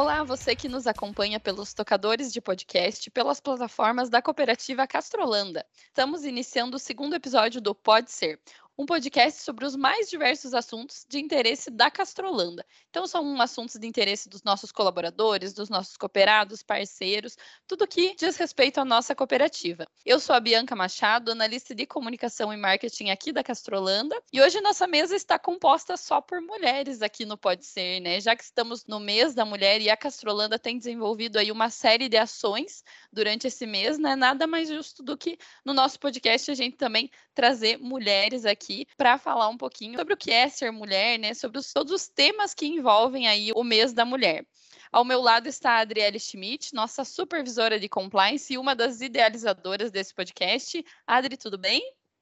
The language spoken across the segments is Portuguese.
Olá, você que nos acompanha pelos tocadores de podcast, pelas plataformas da cooperativa Castrolanda. Estamos iniciando o segundo episódio do Pode Ser, um podcast sobre os mais diversos assuntos de interesse da Castrolanda. Então, são assuntos de interesse dos nossos colaboradores, dos nossos cooperados, parceiros, tudo que diz respeito à nossa cooperativa. Eu sou a Bianca Machado, analista de comunicação e marketing aqui da Castrolanda, e hoje nossa mesa está composta só por mulheres aqui no Pode Ser, né? Já que estamos no mês da mulher e a Castrolanda tem desenvolvido aí uma série de ações durante esse mês, né? Nada mais justo do que no nosso podcast a gente também trazer mulheres aqui aqui para falar um pouquinho sobre o que é ser mulher, né? Sobre os, todos os temas que envolvem aí o mês da mulher. Ao meu lado está a Adriele Schmidt, nossa supervisora de compliance e uma das idealizadoras desse podcast. Adri, tudo bem?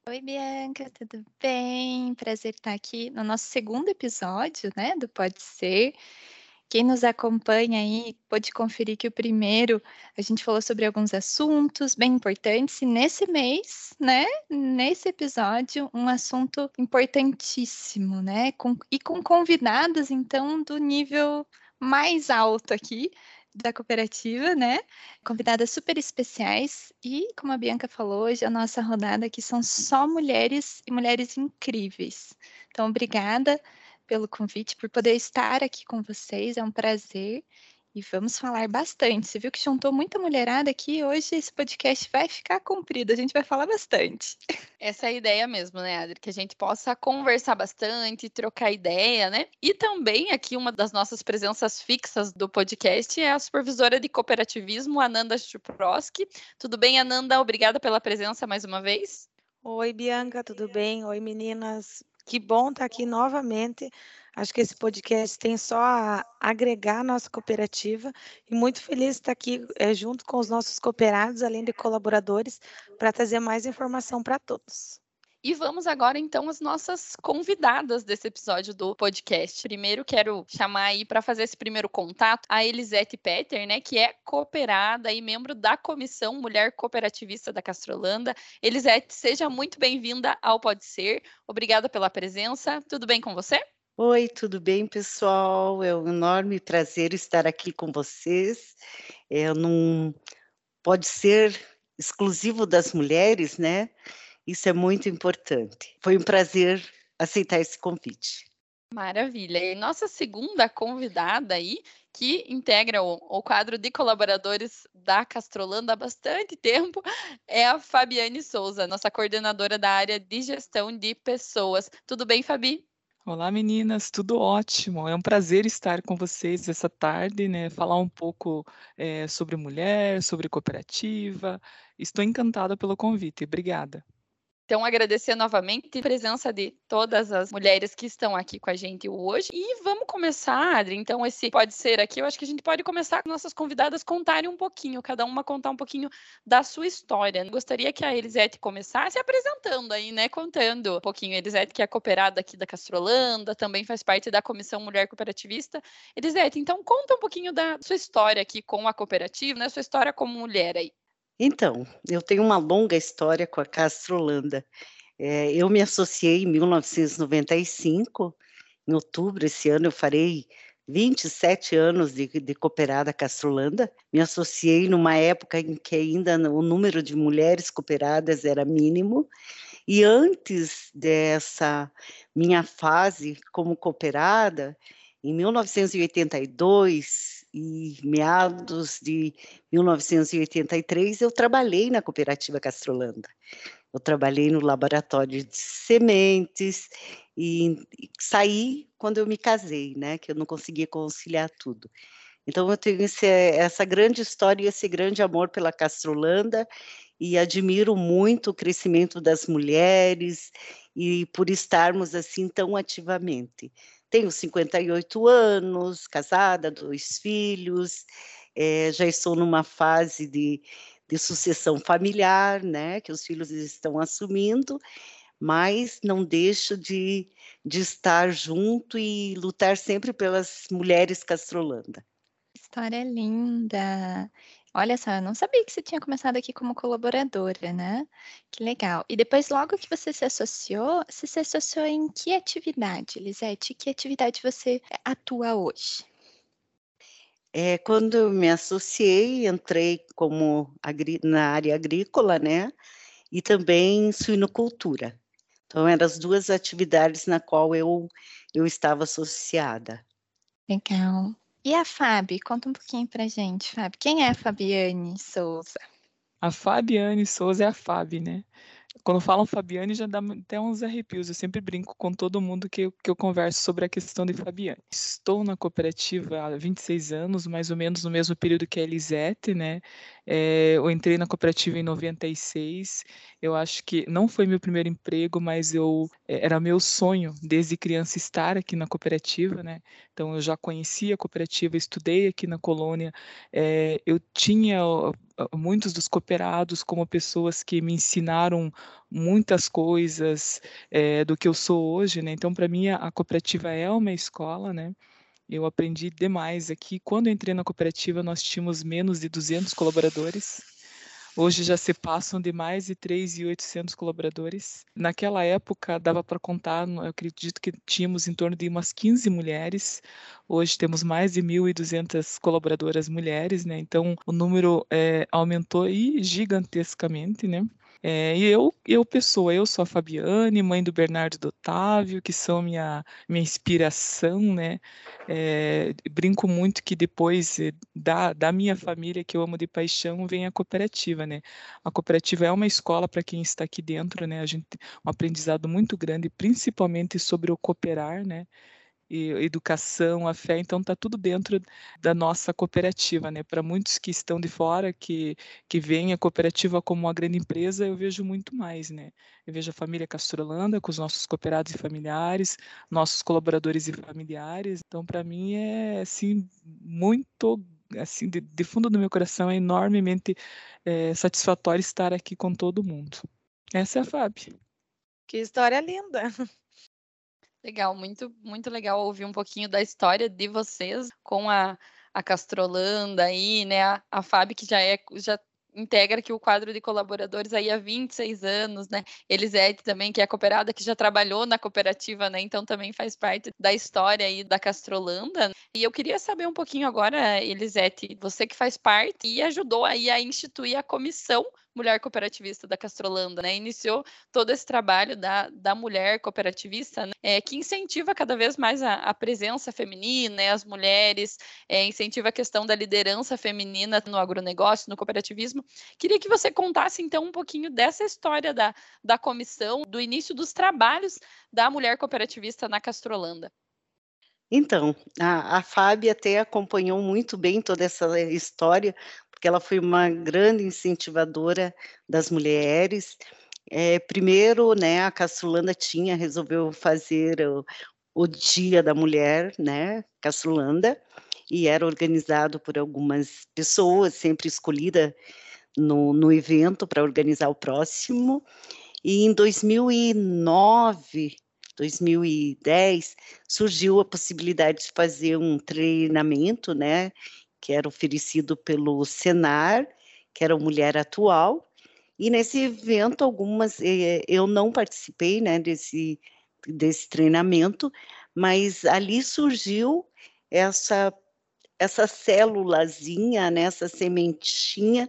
Oi, Bianca, tudo bem? Prazer estar aqui no nosso segundo episódio, né, do Pode Ser. Quem nos acompanha aí pode conferir que o primeiro a gente falou sobre alguns assuntos bem importantes, e nesse mês, né, nesse episódio, um assunto importantíssimo, né, com, e com convidadas, então, do nível mais alto aqui da cooperativa, né? Convidadas super especiais e, como a Bianca falou, hoje a nossa rodada aqui são só mulheres e mulheres incríveis. Então, obrigada pelo convite, por poder estar aqui com vocês. É um prazer. E vamos falar bastante. Você viu que juntou muita mulherada aqui. Hoje esse podcast vai ficar comprido. A gente vai falar bastante. Essa é a ideia mesmo, né, Adri? Que a gente possa conversar bastante, trocar ideia, né? E também aqui uma das nossas presenças fixas do podcast é a supervisora de cooperativismo, Ananda Chuprowski. Tudo bem, Ananda? Obrigada pela presença mais uma vez. Oi, Bianca, tudo bem? Oi, meninas. Que bom estar aqui novamente. Acho que esse podcast tem só a agregar a nossa cooperativa e muito feliz de estar aqui é, junto com os nossos cooperados, além de colaboradores, para trazer mais informação para todos. E vamos agora então às nossas convidadas desse episódio do podcast. Primeiro quero chamar aí para fazer esse primeiro contato a Elisete Peter, né, que é cooperada e membro da Comissão Mulher Cooperativista da Castrolanda. Elisete, seja muito bem-vinda ao Pode Ser. Obrigada pela presença. Tudo bem com você? Oi, tudo bem, pessoal? É um enorme prazer estar aqui com vocês. É, não pode ser exclusivo das mulheres, né? Isso é muito importante. Foi um prazer aceitar esse convite. Maravilha. E nossa segunda convidada aí, que integra o, o, quadro de colaboradores da Castrolanda há bastante tempo, é a Fabiane Souza, nossa coordenadora da área de gestão de pessoas. Tudo bem, Fabi? Olá, meninas, tudo ótimo. É um prazer estar com vocês essa tarde, né? Falar um pouco é, sobre mulher, sobre cooperativa. Estou encantada pelo convite. Obrigada. Então, agradecer novamente a presença de todas as mulheres que estão aqui com a gente hoje. E vamos começar, Adri. Então, esse pode ser aqui. Eu acho que a gente pode começar com nossas convidadas contarem um pouquinho, cada uma contar um pouquinho da sua história. Gostaria que a Elisete começasse apresentando aí, né? Contando um pouquinho. Elisete, que é cooperada aqui da Castrolanda, também faz parte da Comissão Mulher Cooperativista. Elisete, então conta um pouquinho da sua história aqui com a cooperativa, né? Sua história como mulher aí. Então, eu tenho uma longa história com a Castrolanda. É, eu me associei em 1995, em outubro esse ano eu farei 27 anos de, de cooperada Castrolanda. Me associei numa época em que ainda o número de mulheres cooperadas era mínimo. E antes dessa minha fase como cooperada, em 1982, e meados de 1983 eu trabalhei na cooperativa Castrolanda. Eu trabalhei no laboratório de sementes e, e saí quando eu me casei, né? Que eu não conseguia conciliar tudo. Então eu tenho esse, essa grande história e esse grande amor pela Castrolanda e admiro muito o crescimento das mulheres e por estarmos assim tão ativamente. Tenho 58 anos, casada, dois filhos, é, já estou numa fase de, de sucessão familiar, né, que os filhos estão assumindo, mas não deixo de, de estar junto e lutar sempre pelas mulheres castrolanda. História linda. Olha só, eu não sabia que você tinha começado aqui como colaboradora, né? Que legal. E depois, logo que você se associou, você se associou em que atividade, Lisete? Que atividade você atua hoje? É, quando eu me associei, entrei como na área agrícola, né? E também suinocultura. Então, eram as duas atividades na qual eu, eu estava associada. Legal. E a Fábio? Conta um pouquinho pra gente, Fábio. Quem é a Fabiane Souza? A Fabiane Souza é a Fábio, né? Quando falam Fabiane, já dá até uns arrepios. Eu sempre brinco com todo mundo que eu, que eu converso sobre a questão de Fabiane. Estou na cooperativa há 26 anos, mais ou menos no mesmo período que a Elisete, né? É, eu entrei na cooperativa em 96. Eu acho que não foi meu primeiro emprego, mas eu era meu sonho desde criança estar aqui na cooperativa, né? Então eu já conhecia a cooperativa, estudei aqui na colônia. É, eu tinha muitos dos cooperados como pessoas que me ensinaram muitas coisas é, do que eu sou hoje, né? Então, para mim, a cooperativa é uma escola, né? Eu aprendi demais aqui. Quando entrei na cooperativa, nós tínhamos menos de 200 colaboradores. Hoje já se passam de mais de 3.800 colaboradores. Naquela época, dava para contar, eu acredito que tínhamos em torno de umas 15 mulheres. Hoje temos mais de 1.200 colaboradoras mulheres, né? Então, o número é, aumentou e gigantescamente, né? É, e eu, eu, pessoa, eu sou a Fabiane, mãe do Bernardo e do Otávio, que são minha, minha inspiração, né? É, brinco muito que depois da, da minha família, que eu amo de paixão, vem a cooperativa, né? A cooperativa é uma escola para quem está aqui dentro, né? A gente um aprendizado muito grande, principalmente sobre o cooperar, né? E educação, a fé, então está tudo dentro da nossa cooperativa, né? Para muitos que estão de fora, que, que veem a cooperativa como uma grande empresa, eu vejo muito mais, né? Eu vejo a família Castrolanda com os nossos cooperados e familiares, nossos colaboradores e familiares, então para mim é, assim, muito, assim, de, de, fundo do meu coração, é enormemente é, satisfatório estar aqui com todo mundo. Essa é a Fábio. Que história linda! Legal, muito, muito legal ouvir um pouquinho da história de vocês com a, a Castrolanda aí, né? A, a Fábio, que já é, já integra aqui o quadro de colaboradores aí há 26 anos, né? Elisete também, que é cooperada, que já trabalhou na cooperativa, né? Então também faz parte da história aí da Castrolanda. E eu queria saber um pouquinho agora, Elisete, você que faz parte e ajudou aí a instituir a comissão mulher cooperativista da Castrolanda, né? Iniciou todo esse trabalho da, da mulher cooperativista, né? é, que incentiva cada vez mais a, a presença feminina, né? as mulheres, é, incentiva a questão da liderança feminina no agronegócio, no cooperativismo. Queria que você contasse, então, um pouquinho dessa história da, da comissão, do início dos trabalhos da mulher cooperativista na Castrolanda. Então, a, a Fábia até acompanhou muito bem toda essa história, porque ela foi uma grande incentivadora das mulheres. É, primeiro, né, a Caçulanda tinha, resolveu fazer o, o Dia da Mulher, né, Caçulanda, e era organizado por algumas pessoas, sempre escolhida no, no evento para organizar o próximo. E em 2009, 2010, surgiu a possibilidade de fazer um treinamento, né, que era oferecido pelo Senar, que era Mulher Atual, e nesse evento algumas eh, eu não participei, né, desse desse treinamento, mas ali surgiu essa essa célulazinha, né, essa sementinha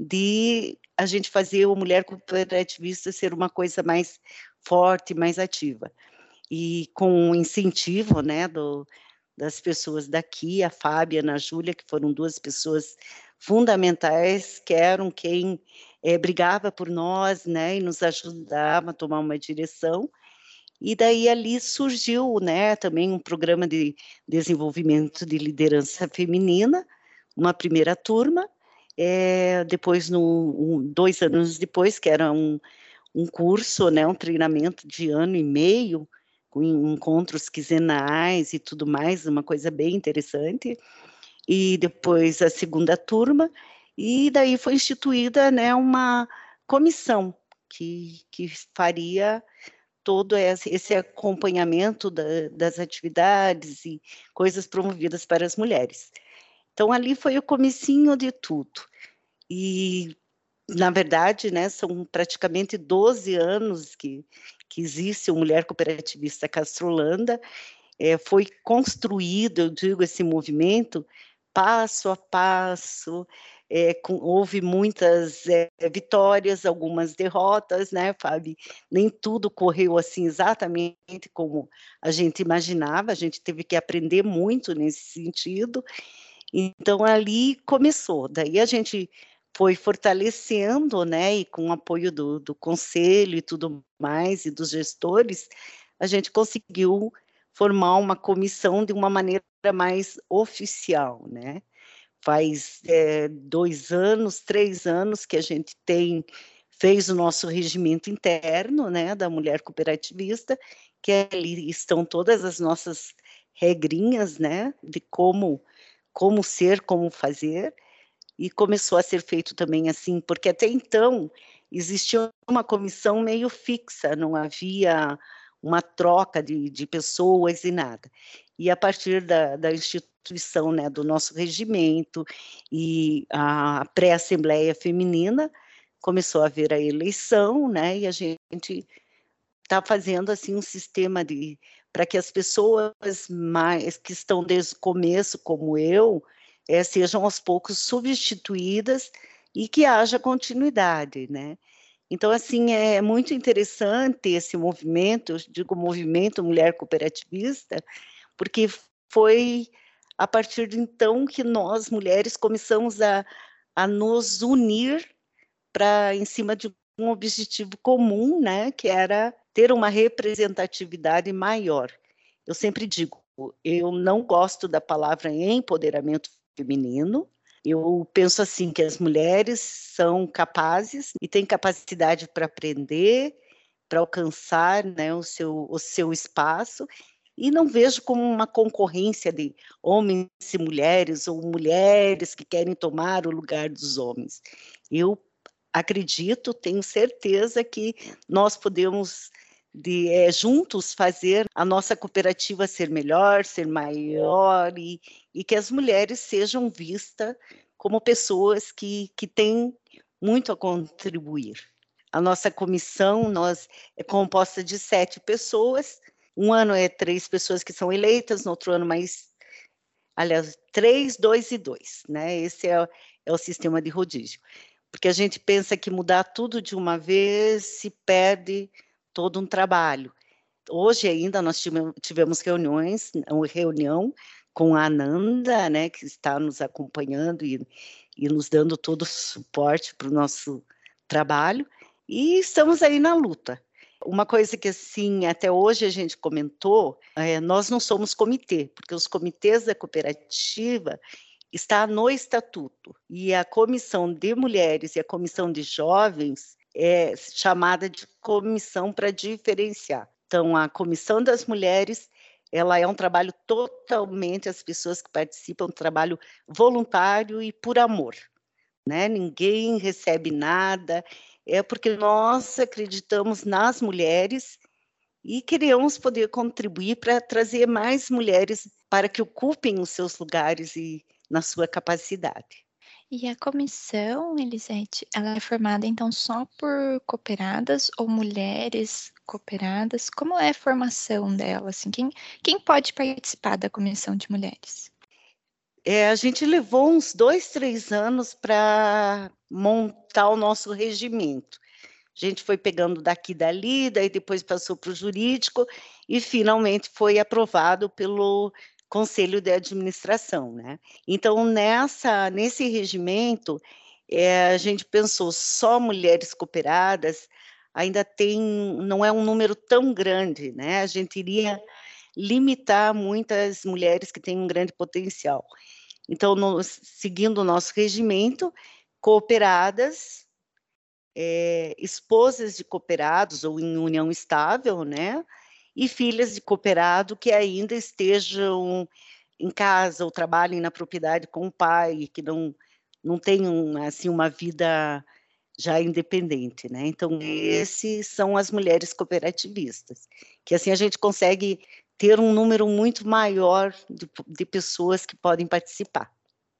de a gente fazer o mulher cooperativista ser uma coisa mais forte, mais ativa. E com o incentivo, né, do, das pessoas daqui, a Fábia a Júlia, que foram duas pessoas fundamentais, que eram quem é, brigava por nós, né, e nos ajudava a tomar uma direção. E daí ali surgiu, né, também um programa de desenvolvimento de liderança feminina, uma primeira turma, é, depois, no, um, dois anos depois, que era um, um curso, né, um treinamento de ano e meio, com encontros quinzenais e tudo mais, uma coisa bem interessante. E depois a segunda turma, e daí foi instituída né, uma comissão que, que faria todo esse acompanhamento da, das atividades e coisas promovidas para as mulheres. Então, ali foi o comecinho de tudo. E, na verdade, né, são praticamente 12 anos que, que existe o Mulher Cooperativista Castrolanda, é, foi construído, eu digo, esse movimento passo a passo, é, com, houve muitas é, vitórias, algumas derrotas, né, Fábio? Nem tudo correu assim exatamente como a gente imaginava, a gente teve que aprender muito nesse sentido. Então, ali começou. Daí a gente foi fortalecendo, né, e com o apoio do, do conselho e tudo mais, e dos gestores, a gente conseguiu formar uma comissão de uma maneira mais oficial, né? Faz é, dois anos, três anos que a gente tem fez o nosso regimento interno, né, da mulher cooperativista, que ali estão todas as nossas regrinhas, né, de como como ser, como fazer, e começou a ser feito também assim, porque até então existia uma comissão meio fixa, não havia uma troca de, de pessoas e nada. E a partir da, da instituição né, do nosso regimento e a pré-assembleia feminina, começou a haver a eleição, né, e a gente está fazendo assim um sistema de para que as pessoas mais que estão desde o começo, como eu, é, sejam aos poucos substituídas e que haja continuidade, né? Então, assim, é muito interessante esse movimento, digo movimento Mulher Cooperativista, porque foi a partir de então que nós, mulheres, começamos a, a nos unir para em cima de um objetivo comum, né, que era ter uma representatividade maior. Eu sempre digo, eu não gosto da palavra empoderamento feminino. Eu penso assim que as mulheres são capazes e têm capacidade para aprender, para alcançar né, o, seu, o seu espaço e não vejo como uma concorrência de homens e mulheres ou mulheres que querem tomar o lugar dos homens. Eu acredito, tenho certeza que nós podemos de é, juntos fazer a nossa cooperativa ser melhor, ser maior e, e que as mulheres sejam vistas como pessoas que, que têm muito a contribuir. A nossa comissão nós é composta de sete pessoas. Um ano é três pessoas que são eleitas, no outro ano mais, aliás, três, dois e dois, né? Esse é, é o sistema de rodízio. Porque a gente pensa que mudar tudo de uma vez se perde todo um trabalho. Hoje ainda nós tivemos reuniões, uma reunião com a Ananda, né, que está nos acompanhando e, e nos dando todo o suporte para o nosso trabalho, e estamos aí na luta. Uma coisa que, assim, até hoje a gente comentou, é, nós não somos comitê, porque os comitês da cooperativa está no estatuto, e a comissão de mulheres e a comissão de jovens é chamada de comissão para diferenciar. Então, a comissão das mulheres, ela é um trabalho totalmente, as pessoas que participam, um trabalho voluntário e por amor. Né? Ninguém recebe nada, é porque nós acreditamos nas mulheres e queremos poder contribuir para trazer mais mulheres para que ocupem os seus lugares e na sua capacidade. E a comissão, Elisete, ela é formada então só por cooperadas ou mulheres cooperadas? Como é a formação dela? Assim, quem, quem pode participar da comissão de mulheres? É, a gente levou uns dois, três anos para montar o nosso regimento. A gente foi pegando daqui e dali, daí depois passou para o jurídico e finalmente foi aprovado pelo conselho de administração, né? Então nessa nesse regimento é, a gente pensou só mulheres cooperadas ainda tem não é um número tão grande, né? A gente iria limitar muitas mulheres que têm um grande potencial. Então, no, seguindo o nosso regimento, cooperadas, é, esposas de cooperados ou em união estável, né? E filhas de cooperado que ainda estejam em casa ou trabalhem na propriedade com o pai, que não, não tenham assim, uma vida já independente, né? Então, esses são as mulheres cooperativistas, que assim a gente consegue ter um número muito maior de, de pessoas que podem participar.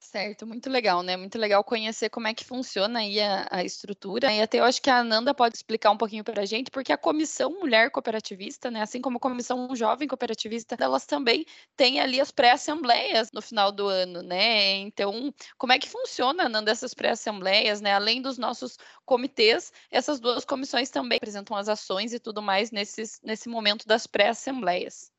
Certo, muito legal, né? Muito legal conhecer como é que funciona aí a, a estrutura. E até eu acho que a Ananda pode explicar um pouquinho para a gente, porque a Comissão Mulher Cooperativista, né? Assim como a Comissão Jovem Cooperativista, elas também têm ali as pré-assembleias no final do ano, né? Então, como é que funciona, Ananda, essas pré-assembleias, né? Além dos nossos comitês, essas duas comissões também apresentam as ações e tudo mais nesses, nesse momento das pré-assembleias.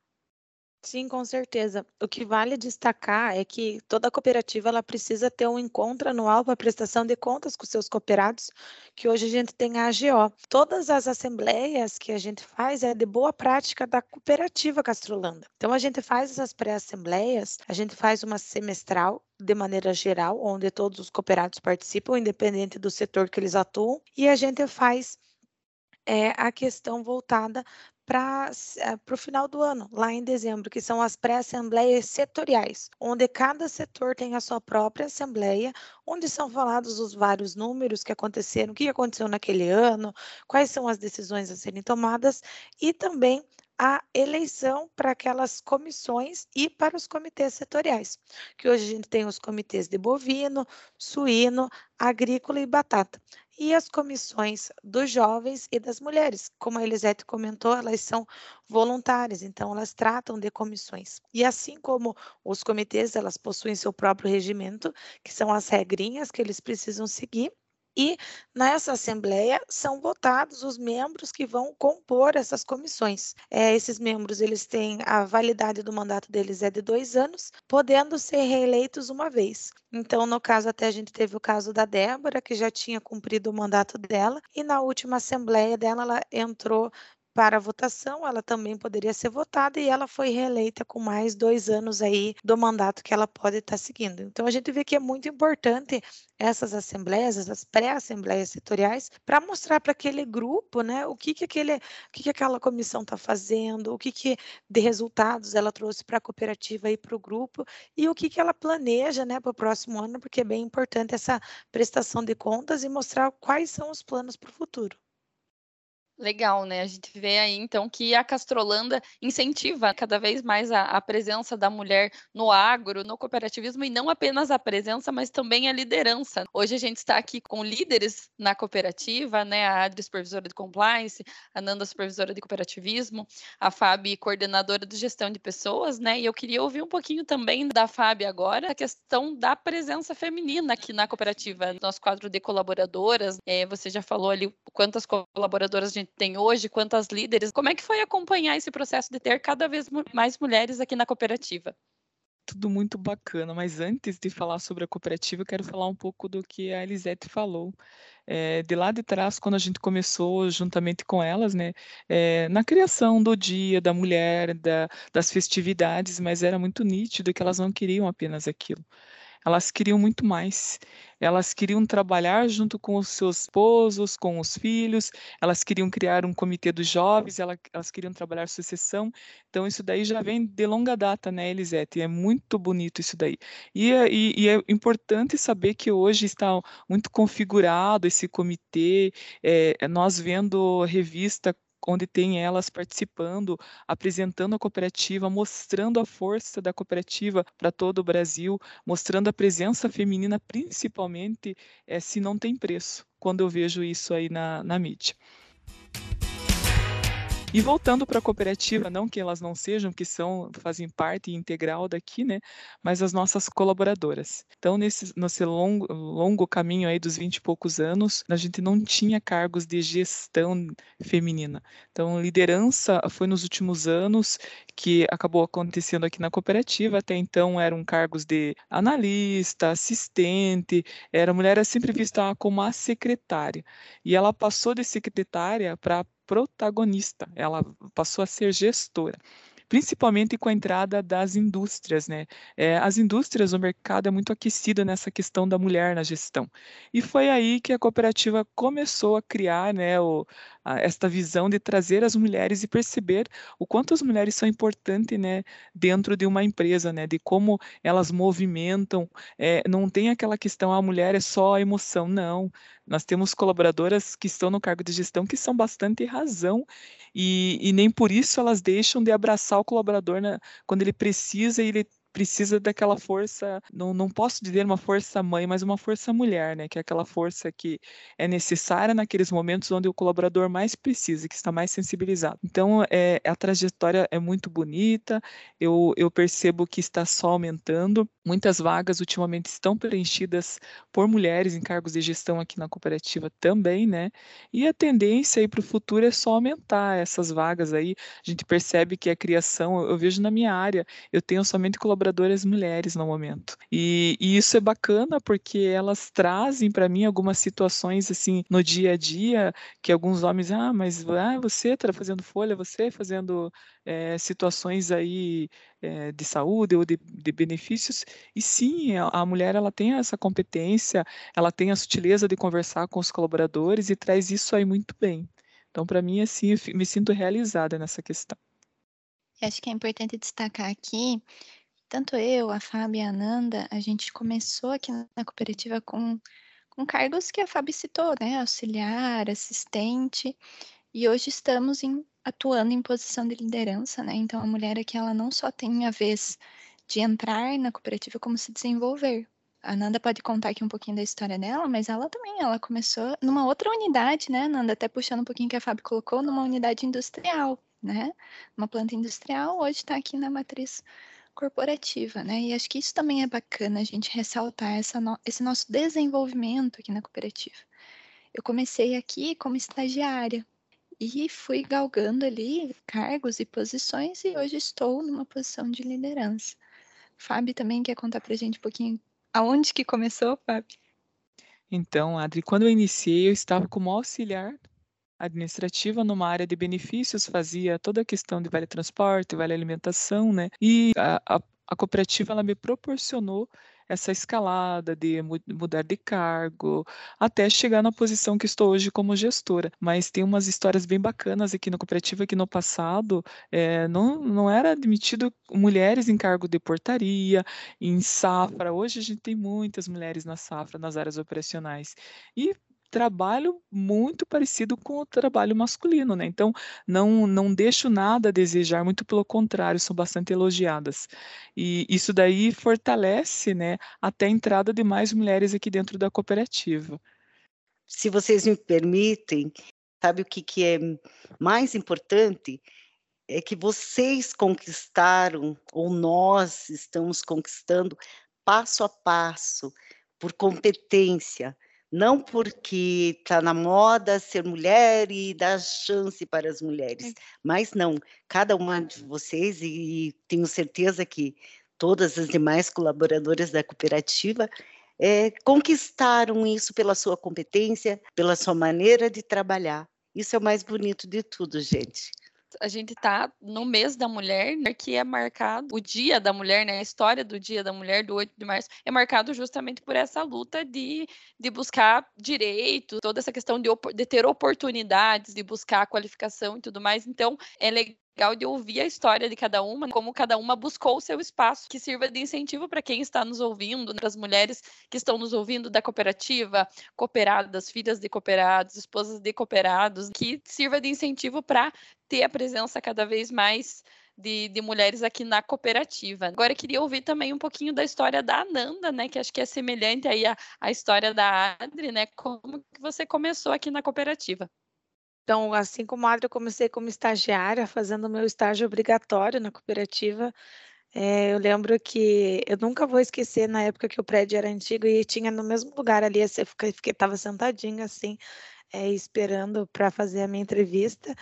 Sim, com certeza. O que vale destacar é que toda cooperativa ela precisa ter um encontro anual para prestação de contas com seus cooperados, que hoje a gente tem a AGO. Todas as assembleias que a gente faz é de boa prática da cooperativa Castrolanda. Então a gente faz essas pré-assembleias, a gente faz uma semestral de maneira geral, onde todos os cooperados participam, independente do setor que eles atuam, e a gente faz é, a questão voltada para o final do ano, lá em dezembro, que são as pré-assembleias setoriais, onde cada setor tem a sua própria assembleia, onde são falados os vários números que aconteceram, o que aconteceu naquele ano, quais são as decisões a serem tomadas e também a eleição para aquelas comissões e para os comitês setoriais, que hoje a gente tem os comitês de bovino, suíno, agrícola e batata e as comissões dos jovens e das mulheres. Como a Elisete comentou, elas são voluntárias, então elas tratam de comissões. E assim como os comitês, elas possuem seu próprio regimento, que são as regrinhas que eles precisam seguir, e nessa assembleia são votados os membros que vão compor essas comissões. É, esses membros eles têm a validade do mandato deles é de dois anos, podendo ser reeleitos uma vez. Então, no caso, até a gente teve o caso da Débora, que já tinha cumprido o mandato dela, e na última assembleia dela, ela entrou para votação, ela também poderia ser votada e ela foi reeleita com mais dois anos aí do mandato que ela pode estar seguindo. Então a gente vê que é muito importante essas assembleias, essas pré-assembleias setoriais, para mostrar para aquele grupo, né, o que que aquele, o que que aquela comissão está fazendo, o que que de resultados ela trouxe para a cooperativa e para o grupo e o que que ela planeja, né, para o próximo ano, porque é bem importante essa prestação de contas e mostrar quais são os planos para o futuro. Legal, né? A gente vê aí então que a Castrolanda incentiva cada vez mais a, a, presença da mulher no agro, no cooperativismo e não apenas a presença, mas também a liderança. Hoje a gente está aqui com líderes na cooperativa, né? A Adri, supervisora de compliance, a Nanda, supervisora de cooperativismo, a Fábio, coordenadora de gestão de pessoas, né? E eu queria ouvir um pouquinho também da Fábio agora a questão da presença feminina aqui na cooperativa, nosso quadro de colaboradoras. É, você já falou ali quantas colaboradoras a gente tem hoje, quantas líderes. Como é que foi acompanhar esse processo de ter cada vez mais mulheres aqui na cooperativa? Tudo muito bacana, mas antes de falar sobre a cooperativa, eu quero falar um pouco do que a Elisete falou. É, de lá de trás, quando a gente começou juntamente com elas, né, é, na criação do dia da mulher, da, das festividades, mas era muito nítido que elas não queriam apenas aquilo elas queriam muito mais. Elas queriam trabalhar junto com os seus esposos, com os filhos, elas queriam criar um comitê dos jovens, elas, queriam trabalhar sucessão. Então, isso daí já vem de longa data, né, Elisete? É muito bonito isso daí. E, e, e é importante saber que hoje está muito configurado esse comitê, é, nós vendo revista onde tem elas participando, apresentando a cooperativa, mostrando a força da cooperativa para todo o Brasil, mostrando a presença feminina, principalmente é, se não tem preço, quando eu vejo isso aí na, na mídia. E voltando para a cooperativa, não que elas não sejam, que são, fazem parte integral daqui, né? Mas as nossas colaboradoras. Então, nesse, nesse longo, longo caminho aí dos 20 e poucos anos, a gente não tinha cargos de gestão feminina. Então, liderança foi nos últimos anos que acabou acontecendo aqui na cooperativa. Até então eram cargos de analista, assistente, era a mulher era sempre vista como a secretária. E ela passou de secretária para protagonista, ela passou a ser gestora principalmente com a entrada das indústrias, né? É, as indústrias, o mercado é muito aquecido nessa questão da mulher na gestão. E foi aí que a cooperativa começou a criar, né, o, a, esta visão de trazer as mulheres e perceber o quanto as mulheres são importantes, né, dentro de uma empresa, né, de como elas movimentam. É, não tem aquela questão, a mulher é só a emoção, não. Nós temos colaboradoras que estão no cargo de gestão que são bastante razão e, e nem por isso elas deixam de abraçar o colaborador quando ele precisa e ele precisa daquela força, não, não posso dizer uma força mãe, mas uma força mulher, né? Que é aquela força que é necessária naqueles momentos onde o colaborador mais precisa, que está mais sensibilizado. Então, é, a trajetória é muito bonita, eu, eu percebo que está só aumentando. Muitas vagas ultimamente estão preenchidas por mulheres em cargos de gestão aqui na cooperativa também, né? E a tendência aí para o futuro é só aumentar essas vagas aí. A gente percebe que a criação, eu vejo na minha área, eu tenho somente colaboradoras mulheres no momento. E, e isso é bacana porque elas trazem para mim algumas situações assim no dia a dia que alguns homens, ah, mas ah, você está fazendo folha, você fazendo é, situações aí é, de saúde ou de, de, benefícios. E sim, a, mulher ela tem essa competência, ela tem a sutileza de conversar com os colaboradores e traz isso aí muito bem. Então, para mim, assim, eu me sinto realizada nessa questão. Eu acho que é importante destacar aqui, tanto eu, a Fábio e a Ananda, a gente começou aqui na cooperativa com, com cargos que a Fábio citou, né? Auxiliar, assistente, e hoje estamos em, atuando em posição de liderança, né? Então, a mulher aqui, ela não só tem a vez de entrar na cooperativa, como se desenvolver. A Nanda pode contar aqui um pouquinho da história dela, mas ela também, ela começou numa outra unidade, né, Nanda? Até puxando um pouquinho que a Fábio colocou, numa unidade industrial né? Uma planta industrial hoje está aqui na matriz corporativa, né? E acho que isso também é bacana a gente ressaltar essa no esse nosso desenvolvimento aqui na cooperativa. Eu comecei aqui como estagiária e fui galgando ali cargos e posições e hoje estou numa posição de liderança. Fábio também quer contar para a gente um pouquinho aonde que começou, Fábio? Então, Adri, quando eu iniciei, eu estava como auxiliar administrativa numa área de benefícios, fazia toda a questão de vale transporte, vale alimentação, né? E a, a, a cooperativa ela me proporcionou essa escalada de mudar de cargo, até chegar na posição que estou hoje como gestora. Mas tem umas histórias bem bacanas aqui na cooperativa que no passado é, não, não era admitido mulheres em cargo de portaria, em safra. Hoje a gente tem muitas mulheres na safra, nas áreas operacionais. E trabalho muito parecido com o trabalho masculino, né? Então, não, não deixo nada a desejar, muito pelo contrário, são bastante elogiadas. E isso daí fortalece, né, até a entrada de mais mulheres aqui dentro da cooperativa. Se vocês me permitem, sabe o que, que é mais importante? É que vocês conquistaram, ou nós estamos conquistando, passo a passo, por competência, não porque está na moda ser mulher e dar chance para as mulheres, mas não, cada uma de vocês, e tenho certeza que todas as demais colaboradoras da cooperativa, é, conquistaram isso pela sua competência, pela sua maneira de trabalhar. Isso é o mais bonito de tudo, gente a gente está no mês da mulher, né, que é marcado o dia da mulher, né, a história do dia da mulher, do 8 de março, é marcado justamente por essa luta de, de buscar direito, toda essa questão de, de ter oportunidades, de buscar qualificação e tudo mais. Então, é legal legal de ouvir a história de cada uma, como cada uma buscou o seu espaço, que sirva de incentivo para quem está nos ouvindo, para as mulheres que estão nos ouvindo da cooperativa, cooperadas, filhas de cooperados, esposas de cooperados, que sirva de incentivo para ter a presença cada vez mais de, de, mulheres aqui na cooperativa. Agora eu queria ouvir também um pouquinho da história da Ananda, né? Que acho que é semelhante aí à, à história da Adri, né? Como que você começou aqui na cooperativa? Então, assim como a Adri, eu comecei como estagiária, fazendo o meu estágio obrigatório na cooperativa. É, eu lembro que eu nunca vou esquecer na época que o prédio era antigo e tinha no mesmo lugar ali, eu fiquei, estava sentadinha assim, é, esperando para fazer a minha entrevista.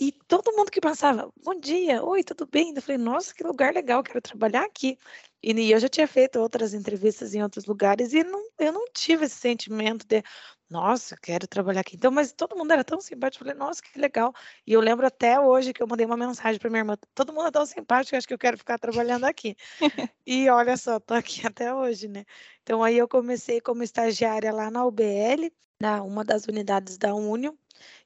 E todo mundo que passava, bom dia, oi, tudo bem? Eu falei, nossa, que lugar legal, quero trabalhar aqui. E eu já tinha feito outras entrevistas em outros lugares e não, eu não tive esse sentimento de, nossa, quero trabalhar aqui. Então, mas todo mundo era tão simpático, eu falei, nossa, que legal. E eu lembro até hoje que eu mandei uma mensagem para minha irmã, todo mundo é tão simpático, acho que eu quero ficar trabalhando aqui. e olha só, tô aqui até hoje, né? Então, aí eu comecei como estagiária lá na UBL, na uma das unidades da Union,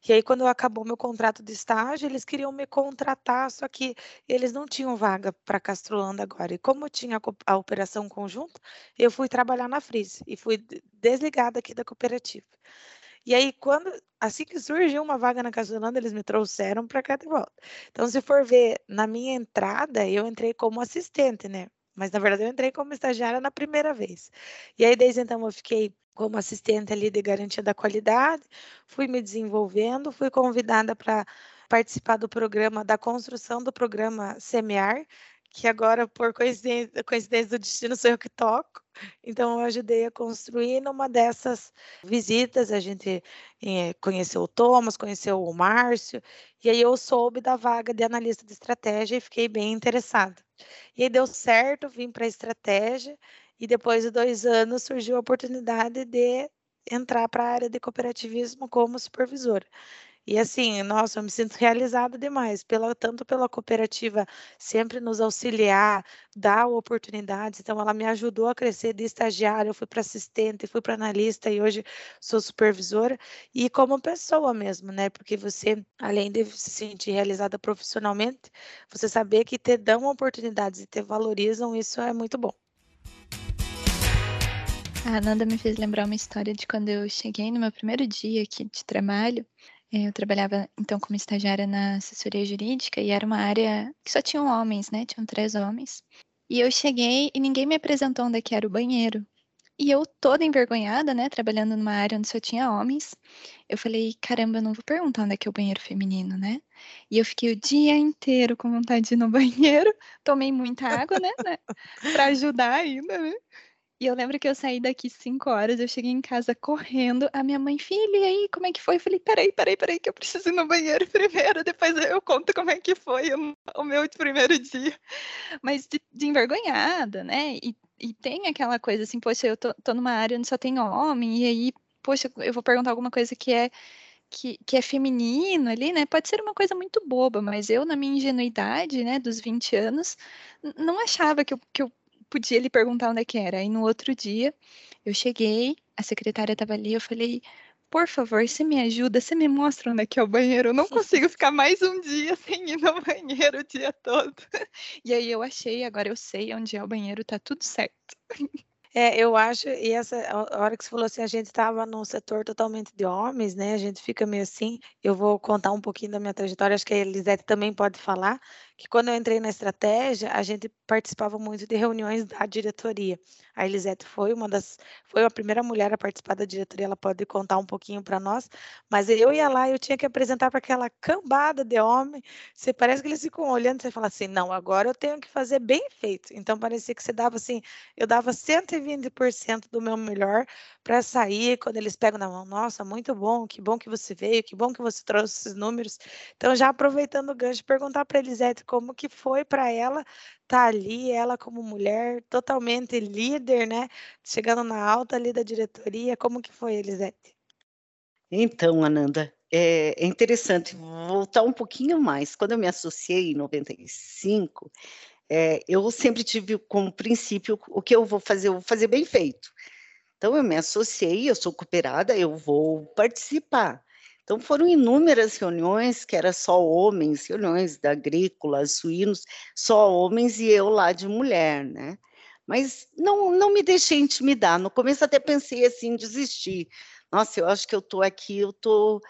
e aí, quando acabou meu contrato de estágio, eles queriam me contratar, só que eles não tinham vaga para Castrolanda agora. E como eu tinha a operação conjunta, eu fui trabalhar na Frise e fui desligada aqui da cooperativa. E aí, quando assim que surgiu uma vaga na Castrolanda, eles me trouxeram para cá de volta. Então, se for ver, na minha entrada, eu entrei como assistente, né? mas na verdade eu entrei como estagiária na primeira vez. E aí desde então eu fiquei como assistente ali de garantia da qualidade, fui me desenvolvendo, fui convidada para participar do programa da construção do programa Semear, que agora, por coincidência, coincidência do destino, sou eu que toco. Então, eu ajudei a construir. Numa dessas visitas, a gente eh, conheceu o Thomas, conheceu o Márcio, e aí eu soube da vaga de analista de estratégia e fiquei bem interessada. E aí deu certo, vim para a estratégia, e depois de dois anos surgiu a oportunidade de entrar para a área de cooperativismo como supervisora. E assim, nossa, eu me sinto realizada demais, pela, tanto pela cooperativa sempre nos auxiliar, dar oportunidades. Então, ela me ajudou a crescer de estagiária, eu fui para assistente, fui para analista e hoje sou supervisora. E como pessoa mesmo, né? Porque você, além de se sentir realizada profissionalmente, você saber que te dão oportunidades e te valorizam, isso é muito bom. A Ananda me fez lembrar uma história de quando eu cheguei no meu primeiro dia aqui de trabalho. Eu trabalhava então como estagiária na assessoria jurídica e era uma área que só tinham homens, né? Tinham três homens. E eu cheguei e ninguém me apresentou onde é que era o banheiro. E eu toda envergonhada, né, trabalhando numa área onde só tinha homens, eu falei, caramba, eu não vou perguntar onde é que é o banheiro feminino, né? E eu fiquei o dia inteiro com vontade de ir no banheiro, tomei muita água, né, né para ajudar ainda, né? E eu lembro que eu saí daqui cinco horas, eu cheguei em casa correndo, a minha mãe, filha, e aí, como é que foi? Eu falei, peraí, peraí, peraí, que eu preciso ir no banheiro primeiro, depois eu conto como é que foi o, meu primeiro dia. Mas de, de envergonhada, né? E, e, tem aquela coisa assim, poxa, eu tô, tô numa área onde só tem homem, e aí, poxa, eu vou perguntar alguma coisa que é que, que, é feminino ali, né? Pode ser uma coisa muito boba, mas eu, na minha ingenuidade, né, dos 20 anos, não achava que eu, que eu podia lhe perguntar onde é que era. Aí no outro dia, eu cheguei, a secretária estava ali, eu falei, por favor, você me ajuda, você me mostra onde é que é o banheiro. Eu não consigo ficar mais um dia sem ir no banheiro o dia todo. E aí eu achei, agora eu sei onde é o banheiro, tá tudo certo. É, eu acho, e essa a hora que você falou assim, a gente estava num setor totalmente de homens, né? A gente fica meio assim. Eu vou contar um pouquinho da minha trajetória, acho que a Elisete também pode falar, que quando eu entrei na estratégia, a gente participava muito de reuniões da diretoria. A Elisete foi uma das, foi a primeira mulher a participar da diretoria, ela pode contar um pouquinho para nós, mas eu ia lá e eu tinha que apresentar para aquela cambada de homem, você parece que eles ficam olhando, você fala assim, não, agora eu tenho que fazer bem feito. Então parecia que você dava assim, eu dava 120% do meu melhor para sair, quando eles pegam na mão, nossa, muito bom, que bom que você veio, que bom que você trouxe esses números. Então já aproveitando o gancho, perguntar para Elisete como que foi para ela estar tá ali, ela como mulher, totalmente líder, né? Chegando na alta ali da diretoria, como que foi, Elisete? Então, Ananda, é, é interessante voltar um pouquinho mais. Quando eu me associei em 95, é, eu sempre tive como princípio o que eu vou fazer, eu vou fazer bem feito. Então, eu me associei, eu sou cooperada, eu vou participar. Então foram inúmeras reuniões que era só homens, reuniões da agrícola, suínos, só homens e eu lá de mulher, né? Mas não, não me deixei intimidar. No começo até pensei assim, desistir. Nossa, eu acho que eu tô aqui, eu tô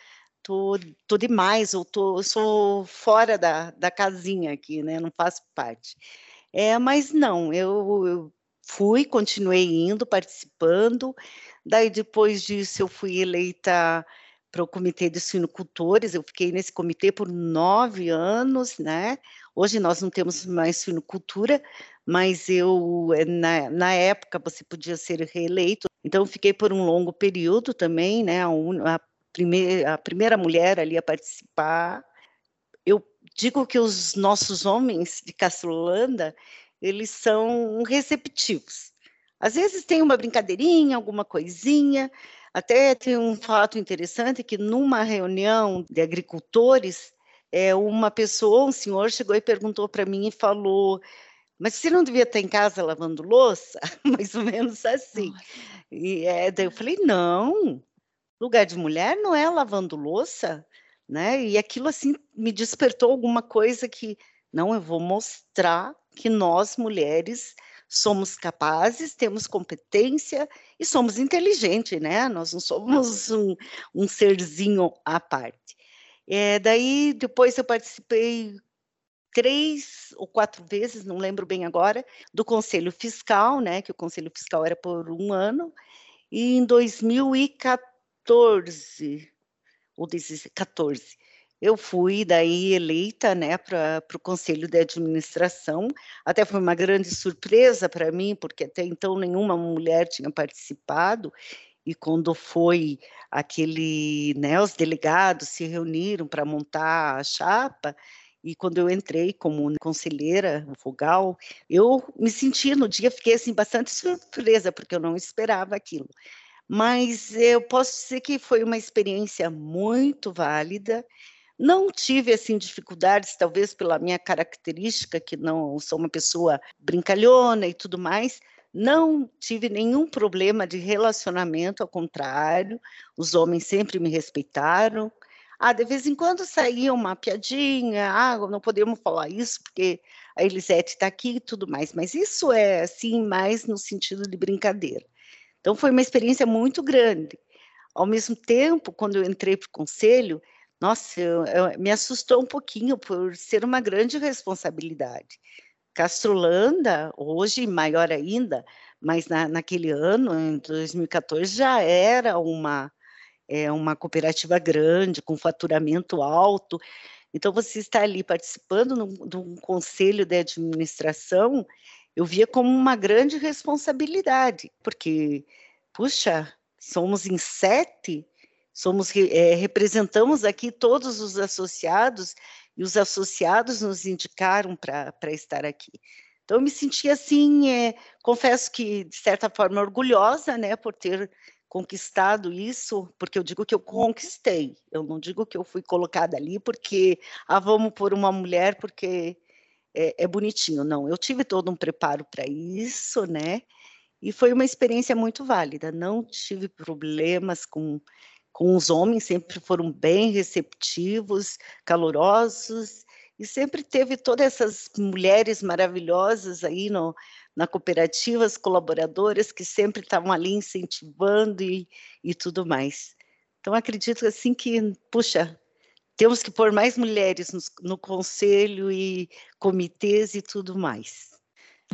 tô, tô demais, eu tô, eu sou fora da, da casinha aqui, né? Não faço parte. É, mas não, eu, eu fui, continuei indo, participando. Daí depois disso eu fui eleita para o Comitê de Suinocultores, eu fiquei nesse comitê por nove anos, né? Hoje nós não temos mais suinocultura, mas eu, eh, na, na época, você podia ser reeleito, então fiquei por um longo período também, né? A, a, primeira, a primeira mulher ali a participar. Eu digo que os nossos homens de Castrolanda, eles são receptivos. Às vezes tem uma brincadeirinha, alguma coisinha, até tem um fato interessante que numa reunião de agricultores, é, uma pessoa, um senhor, chegou e perguntou para mim e falou: mas você não devia estar em casa lavando louça? Mais ou menos assim. E é, daí eu falei: não, lugar de mulher não é lavando louça, né? E aquilo assim me despertou alguma coisa que não, eu vou mostrar que nós mulheres somos capazes, temos competência e somos inteligentes, né? Nós não somos um, um serzinho à parte. É, daí, depois eu participei três ou quatro vezes, não lembro bem agora, do Conselho Fiscal, né, que o Conselho Fiscal era por um ano, e em 2014, ou 2014, eu fui daí eleita né, para o Conselho de Administração. Até foi uma grande surpresa para mim, porque até então nenhuma mulher tinha participado. E quando foi aquele, né, os delegados se reuniram para montar a chapa, e quando eu entrei como conselheira vogal, eu me senti no dia, fiquei assim bastante surpresa, porque eu não esperava aquilo. Mas eu posso dizer que foi uma experiência muito válida não tive assim dificuldades, talvez pela minha característica, que não sou uma pessoa brincalhona e tudo mais, não tive nenhum problema de relacionamento, ao contrário, os homens sempre me respeitaram. Ah, de vez em quando saía uma piadinha, ah, não podemos falar isso porque a Elisete está aqui e tudo mais, mas isso é assim mais no sentido de brincadeira. Então foi uma experiência muito grande. Ao mesmo tempo, quando eu entrei para o conselho, nossa, eu, eu, me assustou um pouquinho por ser uma grande responsabilidade. Castrolanda, hoje maior ainda, mas na, naquele ano, em 2014, já era uma, é, uma cooperativa grande, com faturamento alto. Então, você está ali participando de um conselho de administração, eu via como uma grande responsabilidade, porque, puxa, somos em sete, somos é, representamos aqui todos os associados e os associados nos indicaram para estar aqui. Então, eu me senti assim, é, confesso que, de certa forma, orgulhosa, né, por ter conquistado isso, porque eu digo que eu conquistei, eu não digo que eu fui colocada ali porque, ah, vamos por uma mulher porque é, é bonitinho, não, eu tive todo um preparo para isso, né, e foi uma experiência muito válida, não tive problemas com com os homens, sempre foram bem receptivos, calorosos, e sempre teve todas essas mulheres maravilhosas aí no, na cooperativa, as colaboradoras que sempre estavam ali incentivando e, e tudo mais. Então, acredito assim que, puxa, temos que pôr mais mulheres no, no conselho e comitês e tudo mais.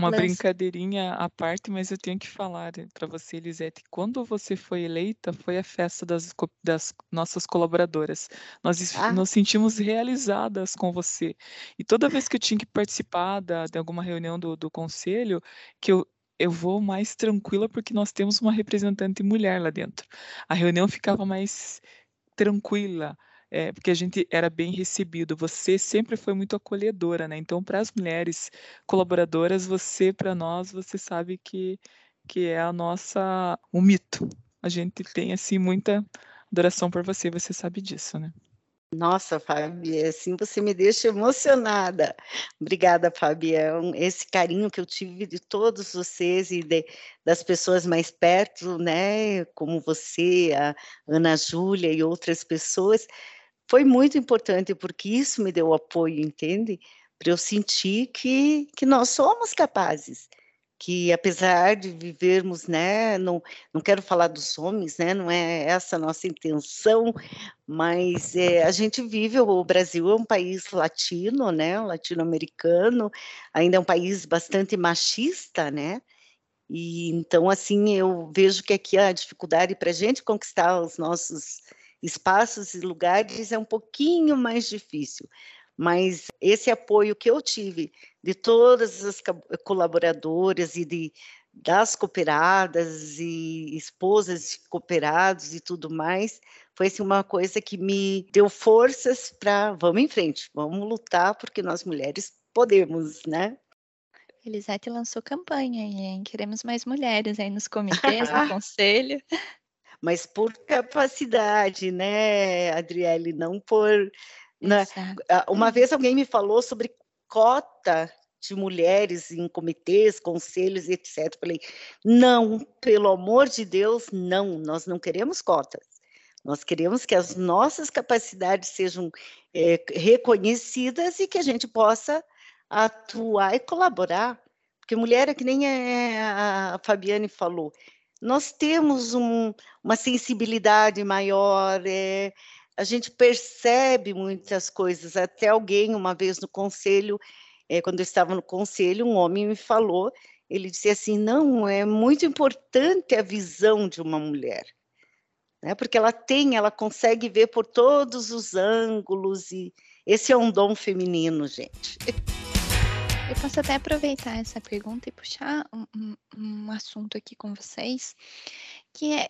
Uma Lance. brincadeirinha à parte, mas eu tenho que falar para você, Elisete, quando você foi eleita, foi a festa das, das nossas colaboradoras. Nós ah. nos sentimos realizadas com você. E toda vez que eu tinha que participar da, de alguma reunião do, do conselho, que eu, eu vou mais tranquila porque nós temos uma representante mulher lá dentro. A reunião ficava mais tranquila, é, porque a gente era bem recebido. Você sempre foi muito acolhedora, né? Então, para as mulheres colaboradoras, você, para nós, você sabe que, que é a nossa, um mito. A gente tem, assim, muita adoração por você, você sabe disso, né? Nossa, Fabi, assim você me deixa emocionada. Obrigada, Fabião. Esse carinho que eu tive de todos vocês e de, das pessoas mais perto, né, como você, a Ana Júlia e outras pessoas, foi muito importante, porque isso me deu apoio, entende? Para eu sentir que, que nós somos capazes, que apesar de vivermos, né, não, não quero falar dos homens, né, não é essa a nossa intenção, mas é, a gente vive, o Brasil é um país latino, né, latino-americano, ainda é um país bastante machista, né, e então, assim, eu vejo que aqui a dificuldade para a gente conquistar os nossos espaços e lugares é um pouquinho mais difícil. Mas esse apoio que eu tive de todas as colaboradoras e de, das cooperadas e esposas de cooperados e tudo mais, foi assim, uma coisa que me deu forças para vamos em frente, vamos lutar porque nós mulheres podemos, né? Elisete lançou campanha, hein? Queremos mais mulheres aí nos comitês, no conselho mas por capacidade, né, Adriele, não por. Né? Uma vez alguém me falou sobre cota de mulheres em comitês, conselhos, etc. Falei, não, pelo amor de Deus, não, nós não queremos cotas. Nós queremos que as nossas capacidades sejam é, reconhecidas e que a gente possa atuar e colaborar. Porque mulher é que nem a Fabiane falou, nós temos um, uma sensibilidade maior, é, a gente percebe muitas coisas. Até alguém, uma vez no conselho, é, quando eu estava no conselho, um homem me falou, ele disse assim, não, é muito importante a visão de uma mulher, né? porque ela tem, ela consegue ver por todos os ângulos, e esse é um dom feminino, gente. Eu posso até aproveitar essa pergunta e puxar um, um, um assunto aqui com vocês, que é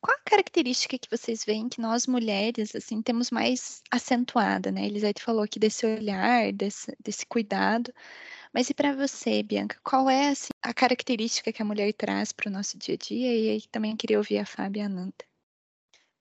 qual a característica que vocês veem que nós mulheres assim temos mais acentuada, né? Elisete falou aqui desse olhar, desse, desse cuidado. Mas e para você, Bianca, qual é assim, a característica que a mulher traz para o nosso dia a dia? E aí também queria ouvir a Fábia a Nanda.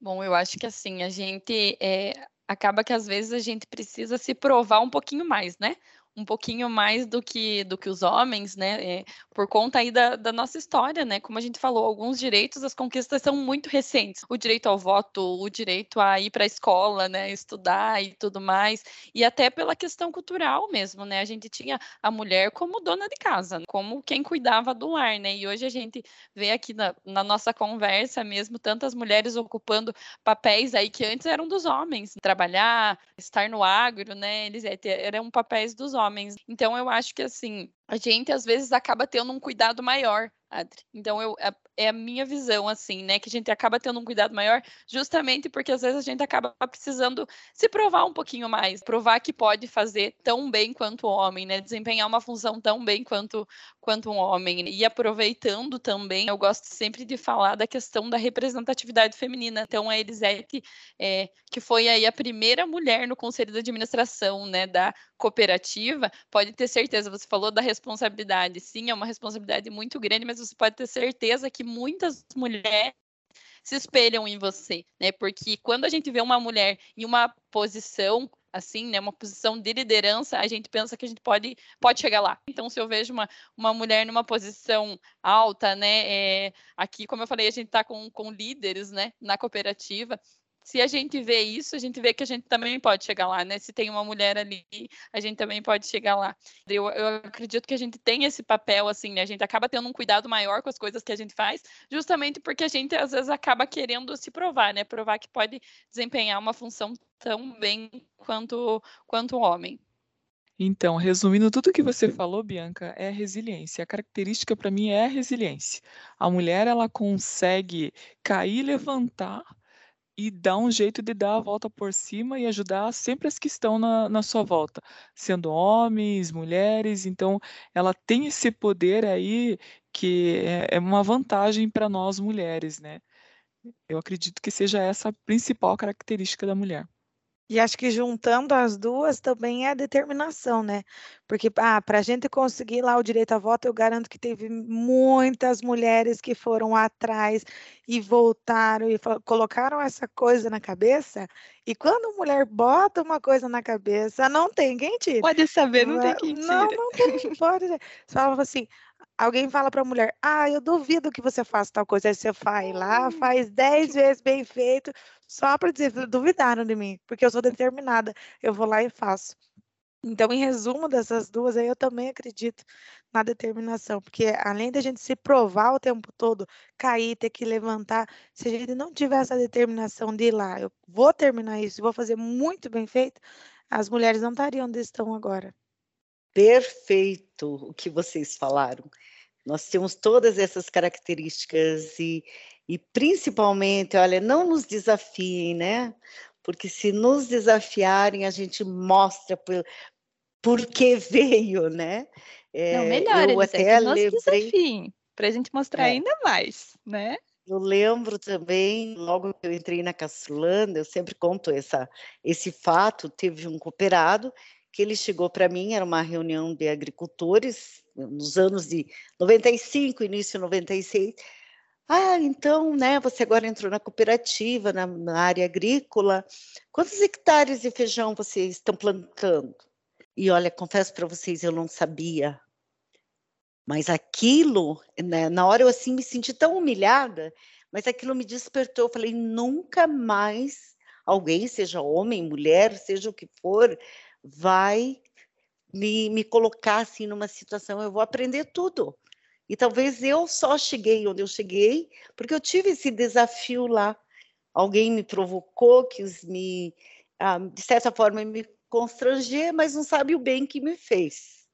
Bom, eu acho que assim, a gente é, acaba que às vezes a gente precisa se provar um pouquinho mais, né? Um pouquinho mais do que, do que os homens, né? É, por conta aí da, da, nossa história, né? Como a gente falou, alguns direitos, as conquistas são muito recentes. O direito ao voto, o direito a ir para a escola, né? Estudar e tudo mais. E até pela questão cultural mesmo, né? A gente tinha a mulher como dona de casa, como quem cuidava do lar, né? E hoje a gente vê aqui na, na nossa conversa mesmo tantas mulheres ocupando papéis aí que antes eram dos homens. Trabalhar, estar no agro, né? Eles eram papéis dos homens homens. Então eu acho que assim, a gente às vezes acaba tendo um cuidado maior, Adri. Então eu é, é a minha visão assim, né, que a gente acaba tendo um cuidado maior, justamente porque às vezes a gente acaba precisando se provar um pouquinho mais, provar que pode fazer tão bem quanto o homem, né, desempenhar uma função tão bem quanto quanto um homem. E aproveitando também, eu gosto sempre de falar da questão da representatividade feminina. Então a Elisete, é, que foi aí a primeira mulher no conselho de administração, né, da cooperativa, pode ter certeza, você falou da responsabilidade. Sim, é uma responsabilidade muito grande, mas você pode ter certeza que muitas mulheres se espelham em você, né? Porque quando a gente vê uma mulher em uma posição assim, né, uma posição de liderança, a gente pensa que a gente pode, pode chegar lá. Então, se eu vejo uma, uma mulher numa posição alta, né, é, aqui, como eu falei, a gente está com, com líderes, né, na cooperativa, se a gente vê isso, a gente vê que a gente também pode chegar lá, né? Se tem uma mulher ali, a gente também pode chegar lá. Eu, eu acredito que a gente tem esse papel, assim, né? A gente acaba tendo um cuidado maior com as coisas que a gente faz, justamente porque a gente, às vezes, acaba querendo se provar, né? Provar que pode desempenhar uma função tão bem quanto, quanto o homem. Então, resumindo tudo que você falou, Bianca, é resiliência. A característica para mim é a resiliência. A mulher ela consegue cair levantar e dá um jeito de dar a volta por cima e ajudar sempre as que estão na, na sua volta, sendo homens, mulheres. Então, ela tem esse poder aí que é, é uma vantagem para nós mulheres, né? Eu acredito que seja essa a principal característica da mulher. E acho que juntando as duas também é a determinação, né? Porque ah, para a gente conseguir lá o direito a voto, eu garanto que teve muitas mulheres que foram atrás e voltaram e colocaram essa coisa na cabeça. E quando a mulher bota uma coisa na cabeça, não tem quem tire. Pode saber, não tem quem tire. Não, não tem, pode. Você falava assim, alguém fala para a mulher, ah, eu duvido que você faça tal coisa, aí você vai lá, hum. faz dez vezes bem feito, só para dizer, duvidaram de mim, porque eu sou determinada, eu vou lá e faço. Então, em resumo dessas duas, aí eu também acredito na determinação, porque além da gente se provar o tempo todo, cair, ter que levantar, se a gente não tiver essa determinação de ir lá, eu vou terminar isso, vou fazer muito bem feito, as mulheres não estariam onde estão agora. Perfeito o que vocês falaram. Nós temos todas essas características e, e principalmente, olha, não nos desafiem, né? Porque se nos desafiarem, a gente mostra por, por que veio, né? É, não, melhor, eu até nos lembrei... desafiem, para a gente mostrar é. ainda mais, né? Eu lembro também, logo que eu entrei na Castrolanda, eu sempre conto essa, esse fato, teve um cooperado que ele chegou para mim, era uma reunião de agricultores, nos anos de 95, início de 96. Ah, então, né, você agora entrou na cooperativa, na, na área agrícola. Quantos hectares de feijão vocês estão plantando? E olha, confesso para vocês, eu não sabia. Mas aquilo, né, na hora eu assim me senti tão humilhada, mas aquilo me despertou. Eu falei, nunca mais alguém, seja homem, mulher, seja o que for, vai me, me colocar assim numa situação, eu vou aprender tudo. E talvez eu só cheguei onde eu cheguei, porque eu tive esse desafio lá. alguém me provocou, quis me, ah, de certa forma, me constranger, mas não sabe o bem que me fez.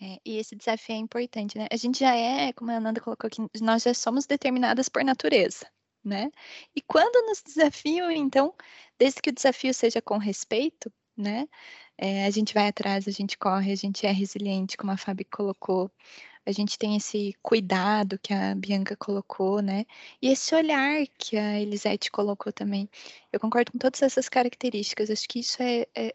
É, e esse desafio é importante, né? A gente já é, como a Ananda colocou aqui, nós já somos determinadas por natureza, né? E quando nos desafiam, então, desde que o desafio seja com respeito, né? É, a gente vai atrás, a gente corre, a gente é resiliente, como a Fábio colocou. A gente tem esse cuidado que a Bianca colocou, né? E esse olhar que a Elisete colocou também. Eu concordo com todas essas características. Acho que isso é, é,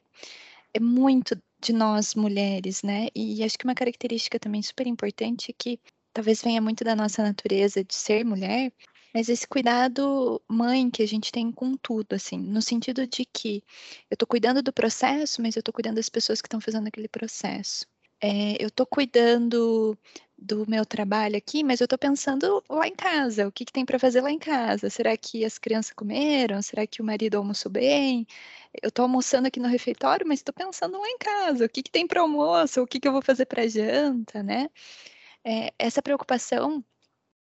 é muito de nós mulheres, né? E acho que uma característica também super importante é que talvez venha muito da nossa natureza de ser mulher, mas esse cuidado mãe que a gente tem com tudo, assim, no sentido de que eu estou cuidando do processo, mas eu estou cuidando das pessoas que estão fazendo aquele processo. É, eu estou cuidando do meu trabalho aqui, mas eu estou pensando lá em casa, o que, que tem para fazer lá em casa? Será que as crianças comeram? Será que o marido almoçou bem? Eu estou almoçando aqui no refeitório, mas estou pensando lá em casa, o que, que tem para almoço? O que, que eu vou fazer para janta, né? É, essa preocupação,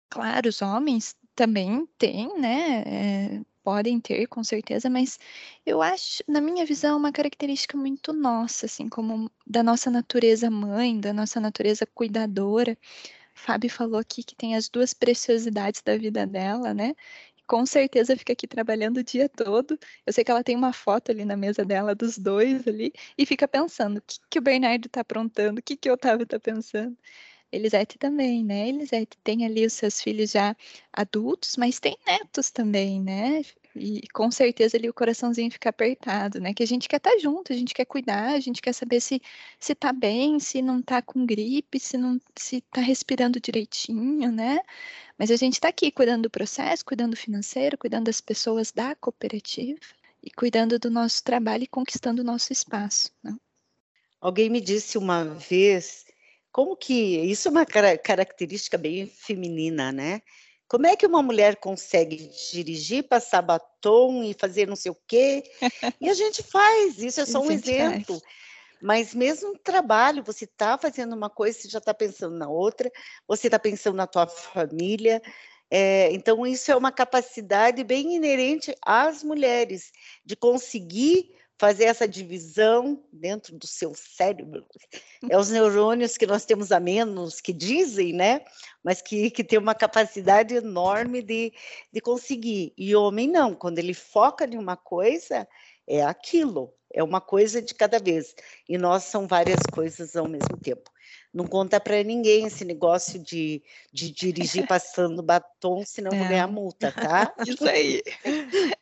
claro, os homens também têm, né? É, podem ter, com certeza, mas eu acho, na minha visão, uma característica muito nossa, assim, como da nossa natureza mãe, da nossa natureza cuidadora. Fábio falou aqui que tem as duas preciosidades da vida dela, né? Com certeza fica aqui trabalhando o dia todo. Eu sei que ela tem uma foto ali na mesa dela dos dois ali e fica pensando o que, que o Bernardo está aprontando, o que, que o Otávio está pensando. Elisete também, né? Elisete tem ali os seus filhos já adultos, mas tem netos também, né? E com certeza ali o coraçãozinho fica apertado, né? Que a gente quer estar tá junto, a gente quer cuidar, a gente quer saber se se tá bem, se não tá com gripe, se não se tá respirando direitinho, né? Mas a gente está aqui cuidando do processo, cuidando do financeiro, cuidando das pessoas da cooperativa e cuidando do nosso trabalho e conquistando o nosso espaço. Né? Alguém me disse uma vez como que isso é uma característica bem feminina, né? Como é que uma mulher consegue dirigir, passar batom e fazer não sei o quê? E a gente faz, isso é só um exemplo. Mas mesmo no trabalho, você está fazendo uma coisa, você já está pensando na outra, você está pensando na tua família. É, então, isso é uma capacidade bem inerente às mulheres, de conseguir fazer essa divisão dentro do seu cérebro. É os neurônios que nós temos a menos, que dizem, né? Mas que, que tem uma capacidade enorme de, de conseguir. E homem não, quando ele foca em uma coisa, é aquilo, é uma coisa de cada vez. E nós são várias coisas ao mesmo tempo. Não conta para ninguém esse negócio de, de dirigir passando batom, senão é. vou ganhar multa, tá? Isso aí.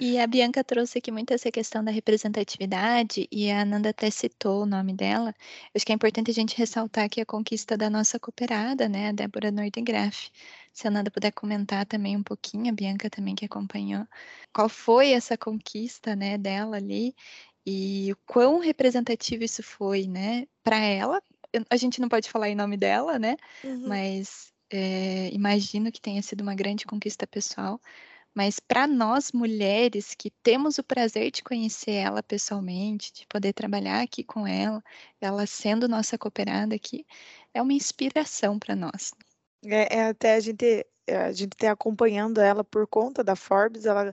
E a Bianca trouxe aqui muito essa questão da representatividade, e a Ananda até citou o nome dela. Eu acho que é importante a gente ressaltar aqui a conquista da nossa cooperada, né, a Débora Nordengraf. Se a Ananda puder comentar também um pouquinho, a Bianca também que acompanhou, qual foi essa conquista, né, dela ali, e o quão representativo isso foi, né, para ela. A gente não pode falar em nome dela, né, uhum. mas é, imagino que tenha sido uma grande conquista pessoal mas para nós mulheres que temos o prazer de conhecer ela pessoalmente, de poder trabalhar aqui com ela, ela sendo nossa cooperada aqui, é uma inspiração para nós. É, é, até a gente a gente ter acompanhando ela por conta da Forbes, ela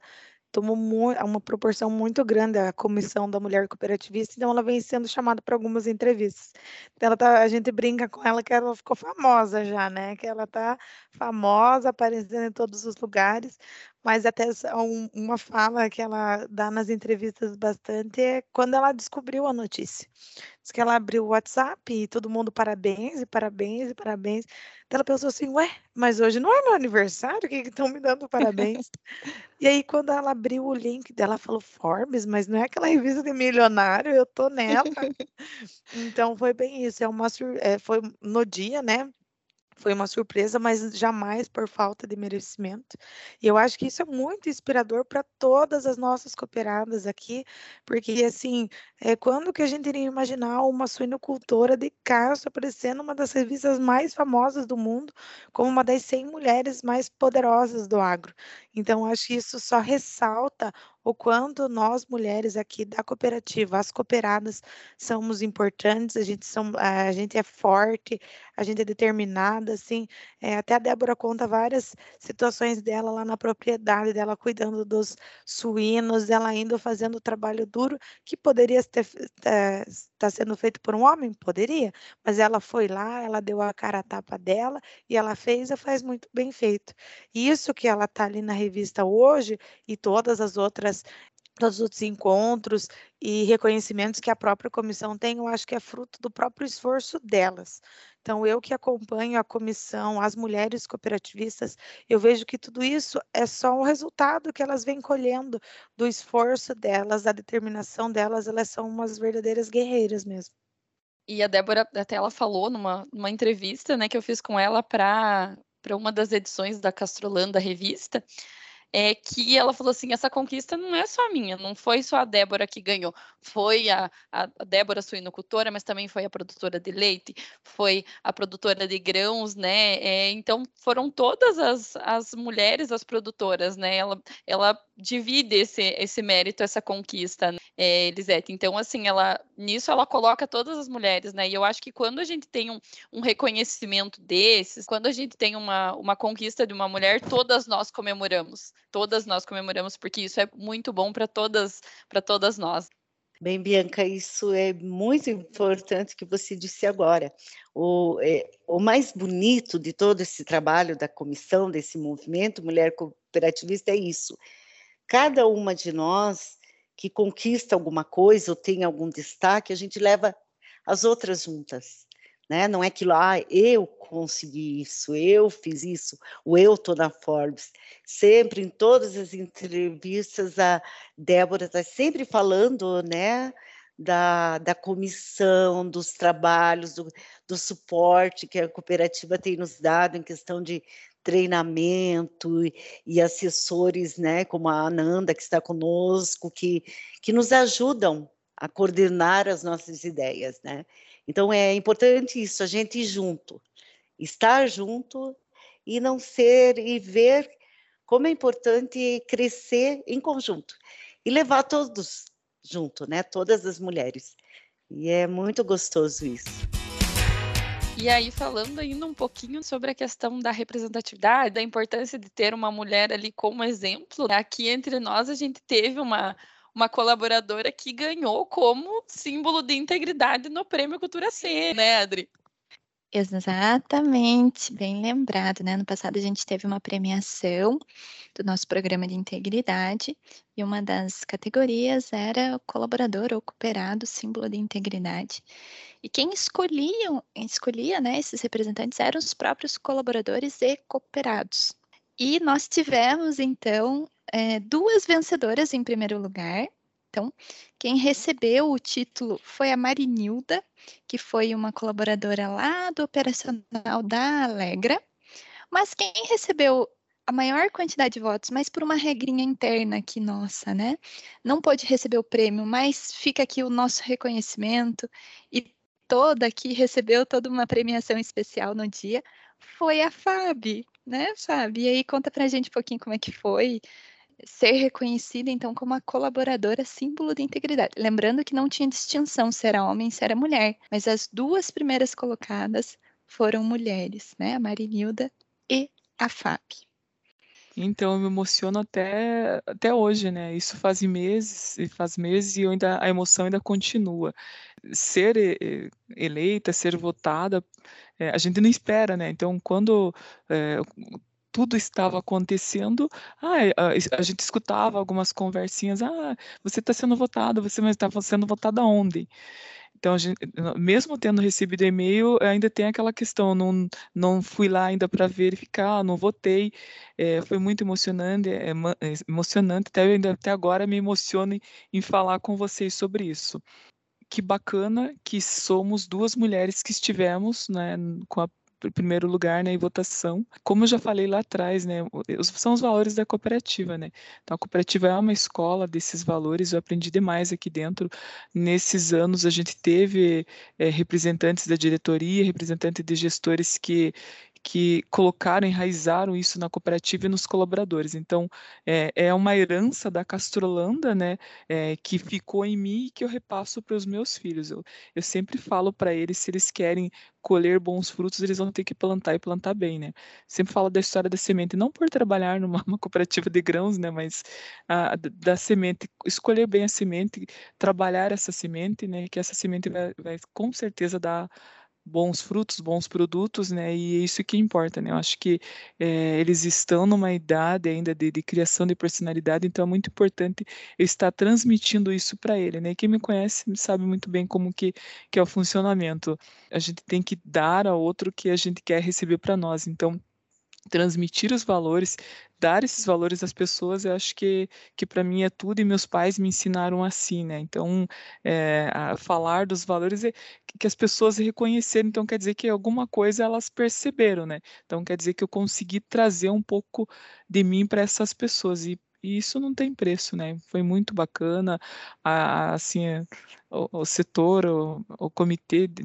tomou uma proporção muito grande a comissão da mulher cooperativista, então ela vem sendo chamada para algumas entrevistas. Então ela tá, a gente brinca com ela que ela ficou famosa já, né? Que ela tá famosa, aparecendo em todos os lugares, mas até um, uma fala que ela dá nas entrevistas bastante é quando ela descobriu a notícia. Diz que ela abriu o WhatsApp e todo mundo parabéns e parabéns e parabéns. Então ela pensou assim, ué, mas hoje não é meu aniversário, o que estão me dando parabéns? e aí quando ela abriu o link dela, falou Forbes, mas não é aquela revista de milionário, eu tô nela. então foi bem isso, é uma é, foi no dia, né? Foi uma surpresa, mas jamais por falta de merecimento. E eu acho que isso é muito inspirador para todas as nossas cooperadas aqui, porque assim, é, quando que a gente iria imaginar uma suinocultora de Carso aparecendo numa das revistas mais famosas do mundo, como uma das 100 mulheres mais poderosas do agro? Então, acho que isso só ressalta o quanto nós mulheres aqui da cooperativa, as cooperadas, somos importantes, a gente, são, a gente é forte, a gente é determinada, assim. É, até a Débora conta várias situações dela lá na propriedade, dela cuidando dos suínos, ela indo fazendo o trabalho duro, que poderia estar é, tá sendo feito por um homem? Poderia, mas ela foi lá, ela deu a cara a tapa dela e ela fez e faz muito bem feito. Isso que ela está ali na revista hoje e todas as outras todos os outros encontros e reconhecimentos que a própria comissão tem, eu acho que é fruto do próprio esforço delas. Então, eu que acompanho a comissão, as mulheres cooperativistas, eu vejo que tudo isso é só um resultado que elas vêm colhendo do esforço delas, da determinação delas, elas são umas verdadeiras guerreiras mesmo. E a Débora, até ela falou numa, numa entrevista né, que eu fiz com ela para uma das edições da Castrolanda revista, é que ela falou assim: essa conquista não é só minha, não foi só a Débora que ganhou, foi a, a, Débora suinocultora, mas também foi a produtora de leite, foi a produtora de grãos, né? É, então foram todas as, as mulheres as produtoras, né? Ela, ela divide esse, esse mérito, essa conquista, né? É, Elisete. Então, assim, ela nisso ela coloca todas as mulheres, né? E eu acho que quando a gente tem um, um reconhecimento desses, quando a gente tem uma, uma conquista de uma mulher, todas nós comemoramos todas nós comemoramos, porque isso é muito bom para todas, para todas nós. Bem, Bianca, isso é muito importante que você disse agora. O, é, o mais bonito de todo esse trabalho da comissão, desse movimento Mulher Cooperativista, é isso. Cada uma de nós que conquista alguma coisa ou tem algum destaque, a gente leva as outras juntas né? Não é que lá ah, eu consegui isso, eu fiz isso, o eu tô na Forbes. Sempre em todas as entrevistas a Débora está sempre falando, né? Da, da comissão, dos trabalhos, do, do suporte que a cooperativa tem nos dado em questão de treinamento e, assessores, né, como a Ananda, que está conosco, que, que nos ajudam a coordenar as nossas ideias, né? Então é importante isso, a gente ir junto, estar junto e não ser e ver como é importante crescer em conjunto e levar todos junto, né? Todas as mulheres. E é muito gostoso isso. E aí, falando ainda um pouquinho sobre a questão da representatividade, da importância de ter uma mulher ali como exemplo, aqui entre nós a gente teve uma, uma colaboradora que ganhou como símbolo de integridade no Prêmio Cultura C, né, Adri? Exatamente, bem lembrado, né? No passado a gente teve uma premiação do nosso programa de integridade e uma das categorias era colaborador ou cooperado, símbolo de integridade. E quem escolhia, escolhia né, esses representantes eram os próprios colaboradores e cooperados. E nós tivemos, então, é, duas vencedoras em primeiro lugar. Então, quem recebeu o título foi a Marinilda, que foi uma colaboradora lá do operacional da Alegra. Mas quem recebeu a maior quantidade de votos, mas por uma regrinha interna aqui nossa, né? Não pôde receber o prêmio, mas fica aqui o nosso reconhecimento e toda aqui recebeu toda uma premiação especial no dia, foi a Fábio, né, Fábio? E aí conta pra gente um pouquinho como é que foi ser reconhecida, então, como uma colaboradora símbolo de integridade. Lembrando que não tinha distinção se era homem, se era mulher, mas as duas primeiras colocadas foram mulheres, né? A Marinilda e a Fábio. Então, eu me emociono até, até hoje, né? Isso faz meses, e faz meses e ainda, a emoção ainda continua. Ser eleita, ser votada, é, a gente não espera, né? Então, quando é, tudo estava acontecendo, ah, a, gente escutava algumas conversinhas, ah, você está sendo votado, você mas estava sendo votado ontem. Então, gente, mesmo tendo recebido e-mail, ainda tem aquela questão, não, não fui lá ainda para verificar, não votei, é, foi muito emocionante, é, é, emocionante, até, ainda, até agora me emociono em, em falar com vocês sobre isso que bacana que somos duas mulheres que estivemos né, com a primeiro lugar né, em votação. Como eu já falei lá atrás, né, são os valores da cooperativa. Né? Então, a cooperativa é uma escola desses valores, eu aprendi demais aqui dentro. Nesses anos, a gente teve é, representantes da diretoria, representantes de gestores que que colocaram, enraizaram isso na cooperativa e nos colaboradores. Então, é, é uma herança da Castrolanda, né, é, que ficou em mim e que eu repasso para os meus filhos. Eu, eu sempre falo para eles, se eles querem colher bons frutos, eles vão ter que plantar e plantar bem, né? Sempre falo da história da semente, não por trabalhar numa cooperativa de grãos, né, mas a, da semente, escolher bem a semente, trabalhar essa semente, né, que essa semente vai, vai com certeza dar bons frutos, bons produtos, né? E é isso que importa, né? Eu acho que é, eles estão numa idade ainda de, de, criação de personalidade, então é muito importante eu estar transmitindo isso para ele, né? Quem me conhece sabe muito bem como que, que é o funcionamento. A gente tem que dar ao outro o que a gente quer receber para nós. Então, transmitir os valores, dar esses valores às pessoas, eu acho que, que para mim é tudo, e meus pais me ensinaram assim, né? Então, é, falar dos valores é que as pessoas reconheceram, então quer dizer que alguma coisa elas perceberam, né? Então quer dizer que eu consegui trazer um pouco de mim para essas pessoas, e e isso não tem preço, né? Foi muito bacana, a, assim, o, o setor, o, o comitê de,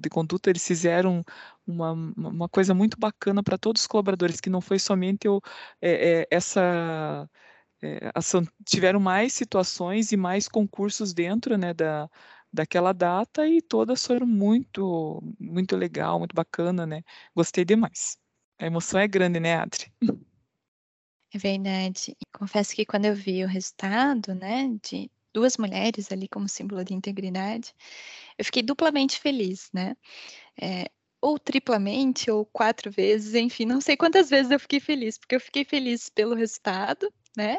de, conduta, eles fizeram uma, uma coisa muito bacana para todos os colaboradores, que não foi somente o, é, é, essa é, ação, tiveram mais situações e mais concursos dentro, né, da, daquela data e todas foram muito, muito legal, muito bacana, né? Gostei demais. A emoção é grande, né, Adri? É verdade. Confesso que quando eu vi o resultado, né, de duas mulheres ali como símbolo de integridade, eu fiquei duplamente feliz, né? É, ou triplamente, ou quatro vezes, enfim, não sei quantas vezes eu fiquei feliz, porque eu fiquei feliz pelo resultado, né?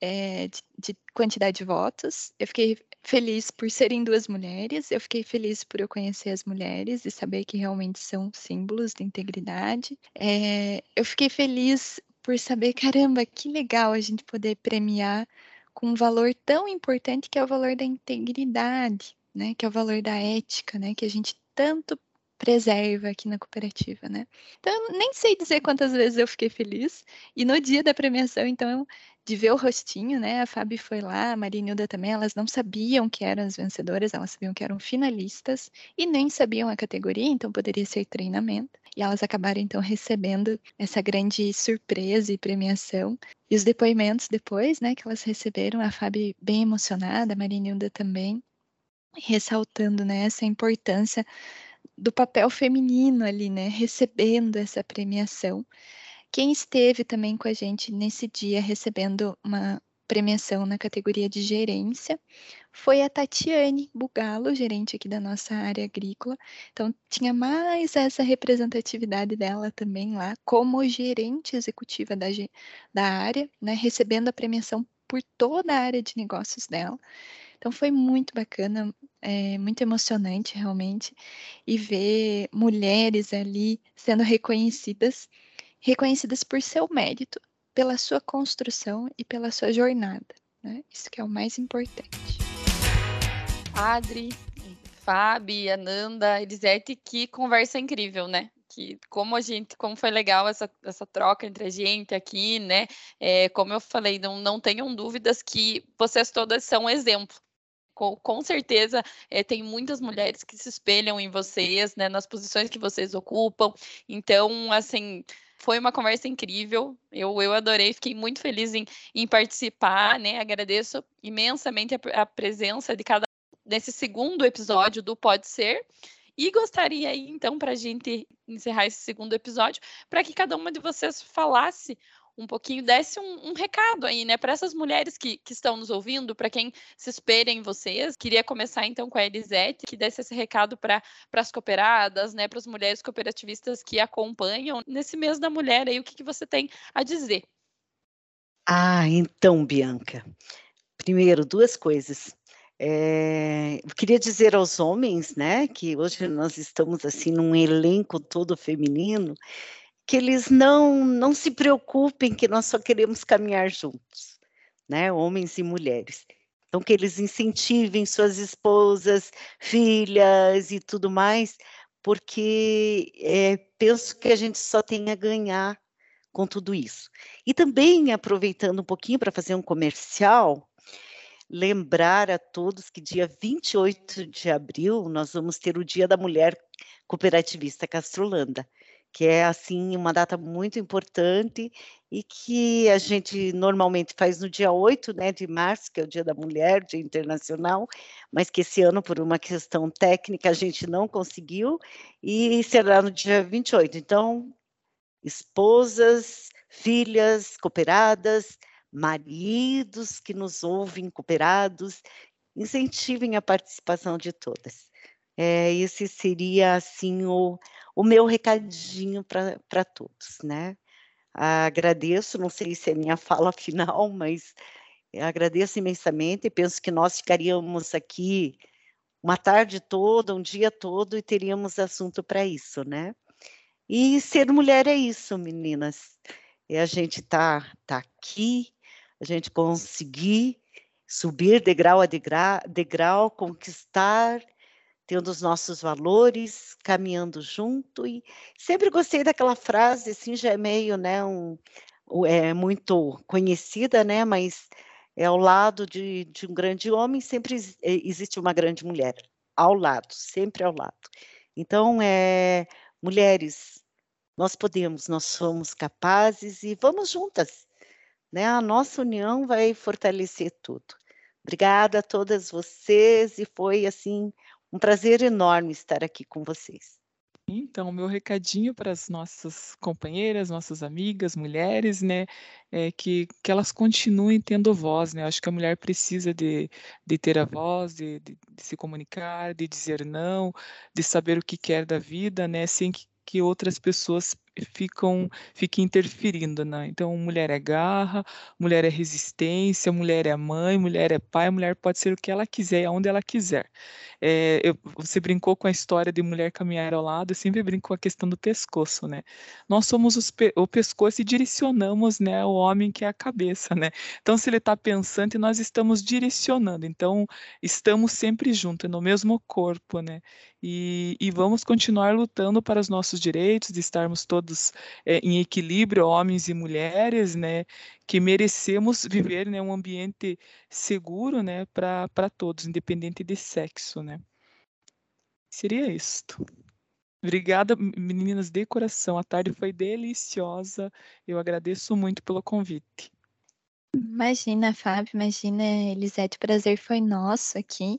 É, de, de, quantidade de votos. Eu fiquei feliz por serem duas mulheres. Eu fiquei feliz por eu conhecer as mulheres e saber que realmente são símbolos de integridade. É, eu fiquei feliz por saber, caramba, que legal a gente poder premiar com um valor tão importante que é o valor da integridade, né? Que é o valor da ética, né? Que a gente tanto preserva aqui na cooperativa, né? Então, nem sei dizer quantas vezes eu fiquei feliz. E no dia da premiação, então, de ver o rostinho, né? A Fábio foi lá, a Maria Nilda também, elas não sabiam que eram as vencedoras, elas sabiam que eram finalistas e nem sabiam a categoria, então poderia ser treinamento. E elas acabaram então recebendo essa grande surpresa e premiação. E os depoimentos depois, né, que elas receberam, a Fábio bem emocionada, a Maria Nilda também, ressaltando, né, essa importância do papel feminino ali, né, recebendo essa premiação. Quem esteve também com a gente nesse dia recebendo uma premiação na categoria de gerência foi a Tatiane Bugalo, gerente aqui da nossa área agrícola. Então, tinha mais essa representatividade dela também lá, como gerente executiva da, da área, né, recebendo a premiação por toda a área de negócios dela. Então, foi muito bacana, é, muito emocionante realmente, e ver mulheres ali sendo reconhecidas reconhecidas por seu mérito, pela sua construção e pela sua jornada. Né? Isso que é o mais importante. Adri, Fábio, Ananda, Elisete, que conversa incrível, né? Que como a gente, como foi legal essa, essa troca entre a gente aqui, né? É, como eu falei, não, não tenham dúvidas que vocês todas são exemplo com, com certeza é, tem muitas mulheres que se espelham em vocês, né, nas posições que vocês ocupam. Então, assim, foi uma conversa incrível. Eu, eu adorei, fiquei muito feliz em, em participar, né? Agradeço imensamente a, a presença de cada nesse segundo episódio do Pode Ser. E gostaria aí, então, para a gente encerrar esse segundo episódio, para que cada uma de vocês falasse um pouquinho, desse um, um recado aí, né, para essas mulheres que, que estão nos ouvindo, para quem se espelha em vocês. Queria começar então com a Elisete, que desse esse recado para as cooperadas, né, para as mulheres cooperativistas que acompanham nesse mês da mulher aí, o que, que você tem a dizer? Ah, então, Bianca. Primeiro, duas coisas. É, eu queria dizer aos homens, né, que hoje nós estamos assim num elenco todo feminino, que eles não não se preocupem que nós só queremos caminhar juntos, né, homens e mulheres. Então que eles incentivem suas esposas, filhas e tudo mais, porque é, penso que a gente só tem a ganhar com tudo isso. E também aproveitando um pouquinho para fazer um comercial, lembrar a todos que dia 28 de abril nós vamos ter o Dia da Mulher Cooperativista Castrolanda. Que é assim uma data muito importante e que a gente normalmente faz no dia 8 né, de março, que é o Dia da Mulher, Dia Internacional, mas que esse ano, por uma questão técnica, a gente não conseguiu, e será no dia 28. Então, esposas, filhas cooperadas, maridos que nos ouvem cooperados, incentivem a participação de todas. É, esse seria, assim, o, o meu recadinho para todos, né? Agradeço, não sei se é minha fala final, mas agradeço imensamente e penso que nós ficaríamos aqui uma tarde toda, um dia todo e teríamos assunto para isso, né? E ser mulher é isso, meninas. É a gente tá, tá aqui, a gente conseguir subir degrau a degrau, degrau conquistar tendo os nossos valores, caminhando junto e sempre gostei daquela frase, assim, já é meio, né, um, é muito conhecida, né, mas é ao lado de, de um grande homem sempre existe uma grande mulher, ao lado, sempre ao lado. Então, é, mulheres, nós podemos, nós somos capazes e vamos juntas, né, a nossa união vai fortalecer tudo. Obrigada a todas vocês e foi, assim, um prazer enorme estar aqui com vocês. Então, meu recadinho para as nossas companheiras, nossas amigas, mulheres, né, é que, que elas continuem tendo voz, né? Acho que a mulher precisa de, de ter a voz, de, de, de se comunicar, de dizer não, de saber o que quer da vida, né, sem que, que outras pessoas ficam fiquem interferindo, né? Então, mulher é garra, mulher é resistência, mulher é mãe, mulher é pai, mulher pode ser o que ela quiser, aonde ela quiser. É, eu, você brincou com a história de mulher caminhar ao lado, eu sempre brinco com a questão do pescoço, né? Nós somos os, o pescoço e direcionamos, né, o homem que é a cabeça, né? Então, se ele está pensando, nós estamos direcionando, então estamos sempre juntos, no mesmo corpo, né? E, e vamos continuar lutando para os nossos direitos, de estarmos todos todos é, em equilíbrio, homens e mulheres, né, que merecemos viver né, um ambiente seguro né, para todos, independente de sexo. Né. Seria isto. Obrigada, meninas de coração. A tarde foi deliciosa. Eu agradeço muito pelo convite. Imagina, Fábio, imagina, Elisete, o prazer foi nosso aqui.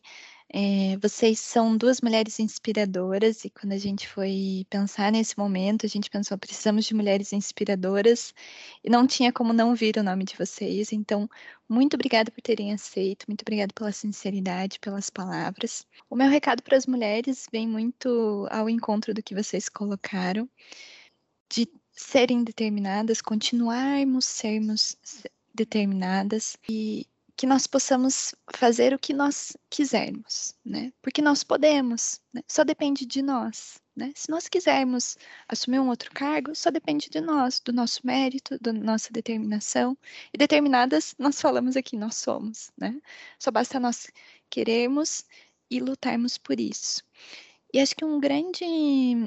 É, vocês são duas mulheres inspiradoras, e quando a gente foi pensar nesse momento, a gente pensou: precisamos de mulheres inspiradoras, e não tinha como não vir o nome de vocês. Então, muito obrigada por terem aceito, muito obrigada pela sinceridade, pelas palavras. O meu recado para as mulheres vem muito ao encontro do que vocês colocaram, de serem determinadas, continuarmos sermos determinadas e que nós possamos fazer o que nós quisermos, né? Porque nós podemos, né? só depende de nós, né? Se nós quisermos assumir um outro cargo, só depende de nós, do nosso mérito, da nossa determinação. E determinadas, nós falamos aqui, nós somos, né? Só basta nós querermos e lutarmos por isso. E acho que um grande,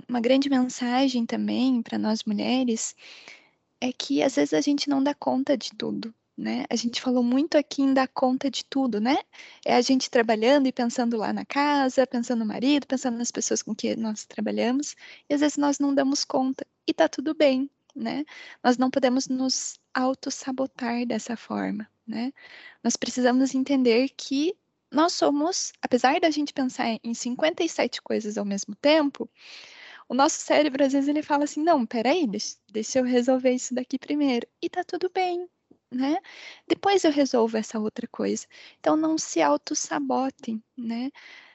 uma grande mensagem também para nós mulheres é que às vezes a gente não dá conta de tudo, né? A gente falou muito aqui em dar conta de tudo, né? É a gente trabalhando e pensando lá na casa, pensando no marido, pensando nas pessoas com que nós trabalhamos, e às vezes nós não damos conta, e tá tudo bem, né? Nós não podemos nos auto-sabotar dessa forma, né? Nós precisamos entender que nós somos, apesar da gente pensar em 57 coisas ao mesmo tempo, o nosso cérebro, às vezes, ele fala assim: não, peraí, deixa, deixa eu resolver isso daqui primeiro. E tá tudo bem, né? Depois eu resolvo essa outra coisa. Então não se auto-sabotem, né?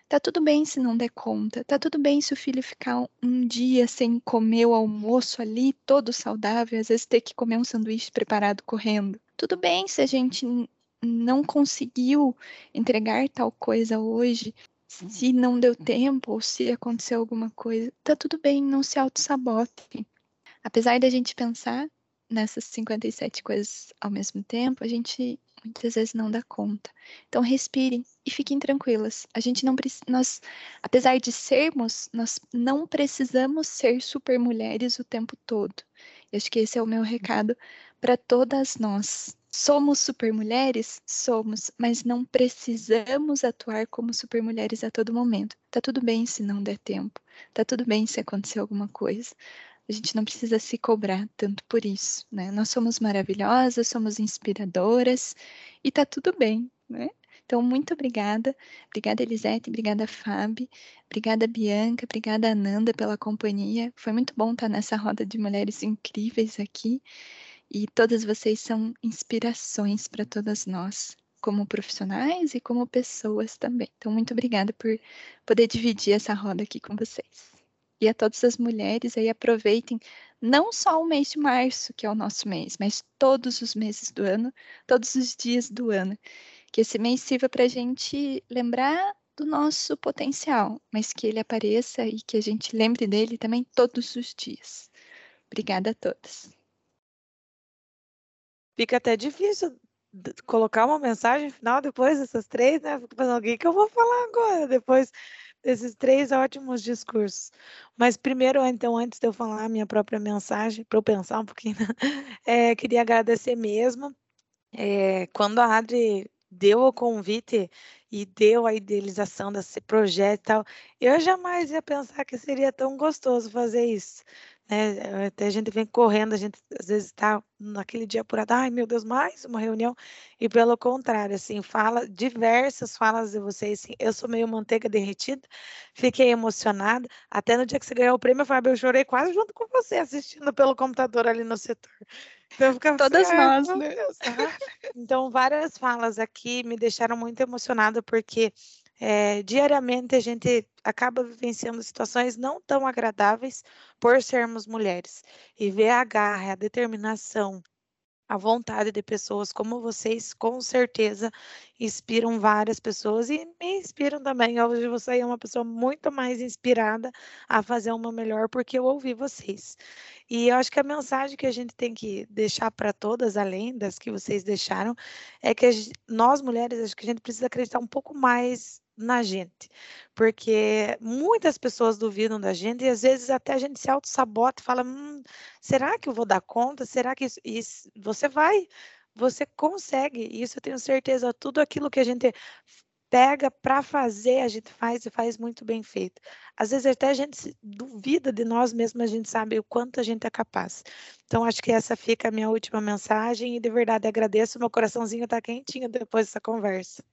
Tá tudo bem se não der conta, tá tudo bem se o filho ficar um, um dia sem comer o almoço ali, todo saudável, às vezes ter que comer um sanduíche preparado correndo. Tudo bem se a gente não conseguiu entregar tal coisa hoje, se não deu tempo ou se aconteceu alguma coisa, tá tudo bem, não se auto-sabote. Apesar da gente pensar nessas 57 coisas ao mesmo tempo, a gente muitas vezes não dá conta. Então respirem e fiquem tranquilas. A gente não nós, apesar de sermos, nós não precisamos ser super mulheres o tempo todo. Eu acho que esse é o meu recado para todas nós. Somos super mulheres? Somos, mas não precisamos atuar como super mulheres a todo momento. Tá tudo bem se não der tempo. Tá tudo bem se acontecer alguma coisa a gente não precisa se cobrar tanto por isso, né? Nós somos maravilhosas, somos inspiradoras e tá tudo bem, né? Então, muito obrigada. Obrigada, Elisete. Obrigada, Fábio. Obrigada, Bianca. Obrigada, Ananda, pela companhia. Foi muito bom estar nessa roda de mulheres incríveis aqui. E todas vocês são inspirações para todas nós, como profissionais e como pessoas também. Então, muito obrigada por poder dividir essa roda aqui com vocês. E a todas as mulheres aí aproveitem não só o mês de março, que é o nosso mês, mas todos os meses do ano, todos os dias do ano que esse mês sirva para a gente lembrar do nosso potencial, mas que ele apareça e que a gente lembre dele também todos os dias. Obrigada a todas. Fica até difícil colocar uma mensagem final depois dessas três, né? Fico pensando, o que, que eu vou falar agora, depois desses três ótimos discursos. Mas primeiro, então, antes de eu falar a minha própria mensagem, para eu pensar um pouquinho, é, queria agradecer mesmo. É, quando a Adri deu o convite e deu a idealização desse projeto e tal, eu jamais ia pensar que seria tão gostoso fazer isso. Né? Até a gente vem correndo, a gente às vezes está naquele dia apurado, ai meu Deus, mais uma reunião, e pelo contrário, assim, fala, diversas falas de vocês, assim, eu sou meio manteiga derretida, fiquei emocionada, até no dia que você ganhou o prêmio, Fábio, eu chorei quase junto com você, assistindo pelo computador ali no setor. Então, ficava Todas assim, nós, né? Então, várias falas aqui me deixaram muito emocionada, porque é, diariamente a gente acaba vivenciando situações não tão agradáveis por sermos mulheres. E ver a garra, a determinação, a vontade de pessoas como vocês, com certeza, inspiram várias pessoas e me inspiram também. Hoje você é uma pessoa muito mais inspirada a fazer uma melhor porque eu ouvi vocês. E eu acho que a mensagem que a gente tem que deixar para todas, além das que vocês deixaram, é que nós mulheres, acho que a gente precisa acreditar um pouco mais na gente, porque muitas pessoas duvidam da gente e às vezes até a gente se auto-sabota e fala: hum, será que eu vou dar conta? Será que isso? Você vai, você consegue, isso eu tenho certeza. Tudo aquilo que a gente pega para fazer, a gente faz e faz muito bem feito. Às vezes até a gente duvida de nós mesmos, a gente sabe o quanto a gente é capaz. Então, acho que essa fica a minha última mensagem e de verdade agradeço, meu coraçãozinho está quentinho depois dessa conversa.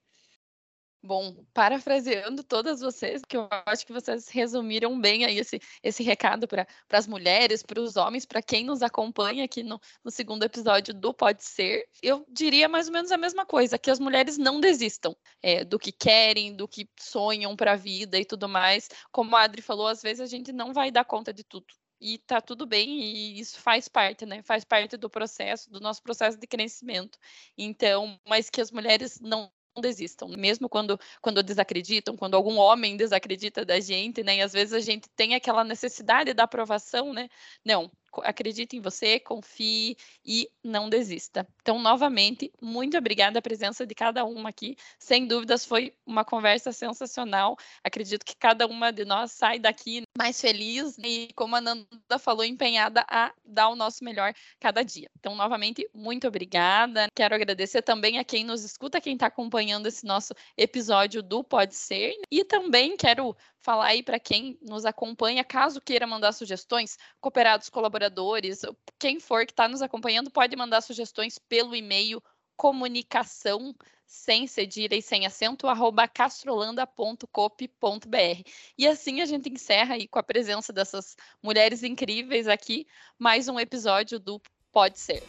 Bom, parafraseando todas vocês, que eu acho que vocês resumiram bem aí esse, esse recado para as mulheres, para os homens, para quem nos acompanha aqui no, no segundo episódio do Pode Ser, eu diria mais ou menos a mesma coisa, que as mulheres não desistam é, do que querem, do que sonham para a vida e tudo mais. Como a Adri falou, às vezes a gente não vai dar conta de tudo e tá tudo bem, e isso faz parte, né? Faz parte do processo, do nosso processo de crescimento. Então, mas que as mulheres não desistam, mesmo quando, quando desacreditam, quando algum homem desacredita da gente, né? E às vezes a gente tem aquela necessidade da aprovação, né? Não, acredite em você, confie e não desista. Então, novamente, muito obrigada a presença de cada uma aqui. Sem dúvidas, foi uma conversa sensacional. Acredito que cada uma de nós sai daqui mais feliz e, como a Nanda falou, empenhada a dar o nosso melhor cada dia. Então, novamente, muito obrigada. Quero agradecer também a quem nos escuta, quem está acompanhando esse nosso episódio do Pode Ser. E também quero falar aí para quem nos acompanha, caso queira mandar sugestões, cooperados, colaboradores, quem for que está nos acompanhando, pode mandar sugestões pelo e-mail comunicação sem cedilha e sem acento, arroba castrolanda.cop.br. E assim a gente encerra aí com a presença dessas mulheres incríveis aqui, mais um episódio do Pode Ser.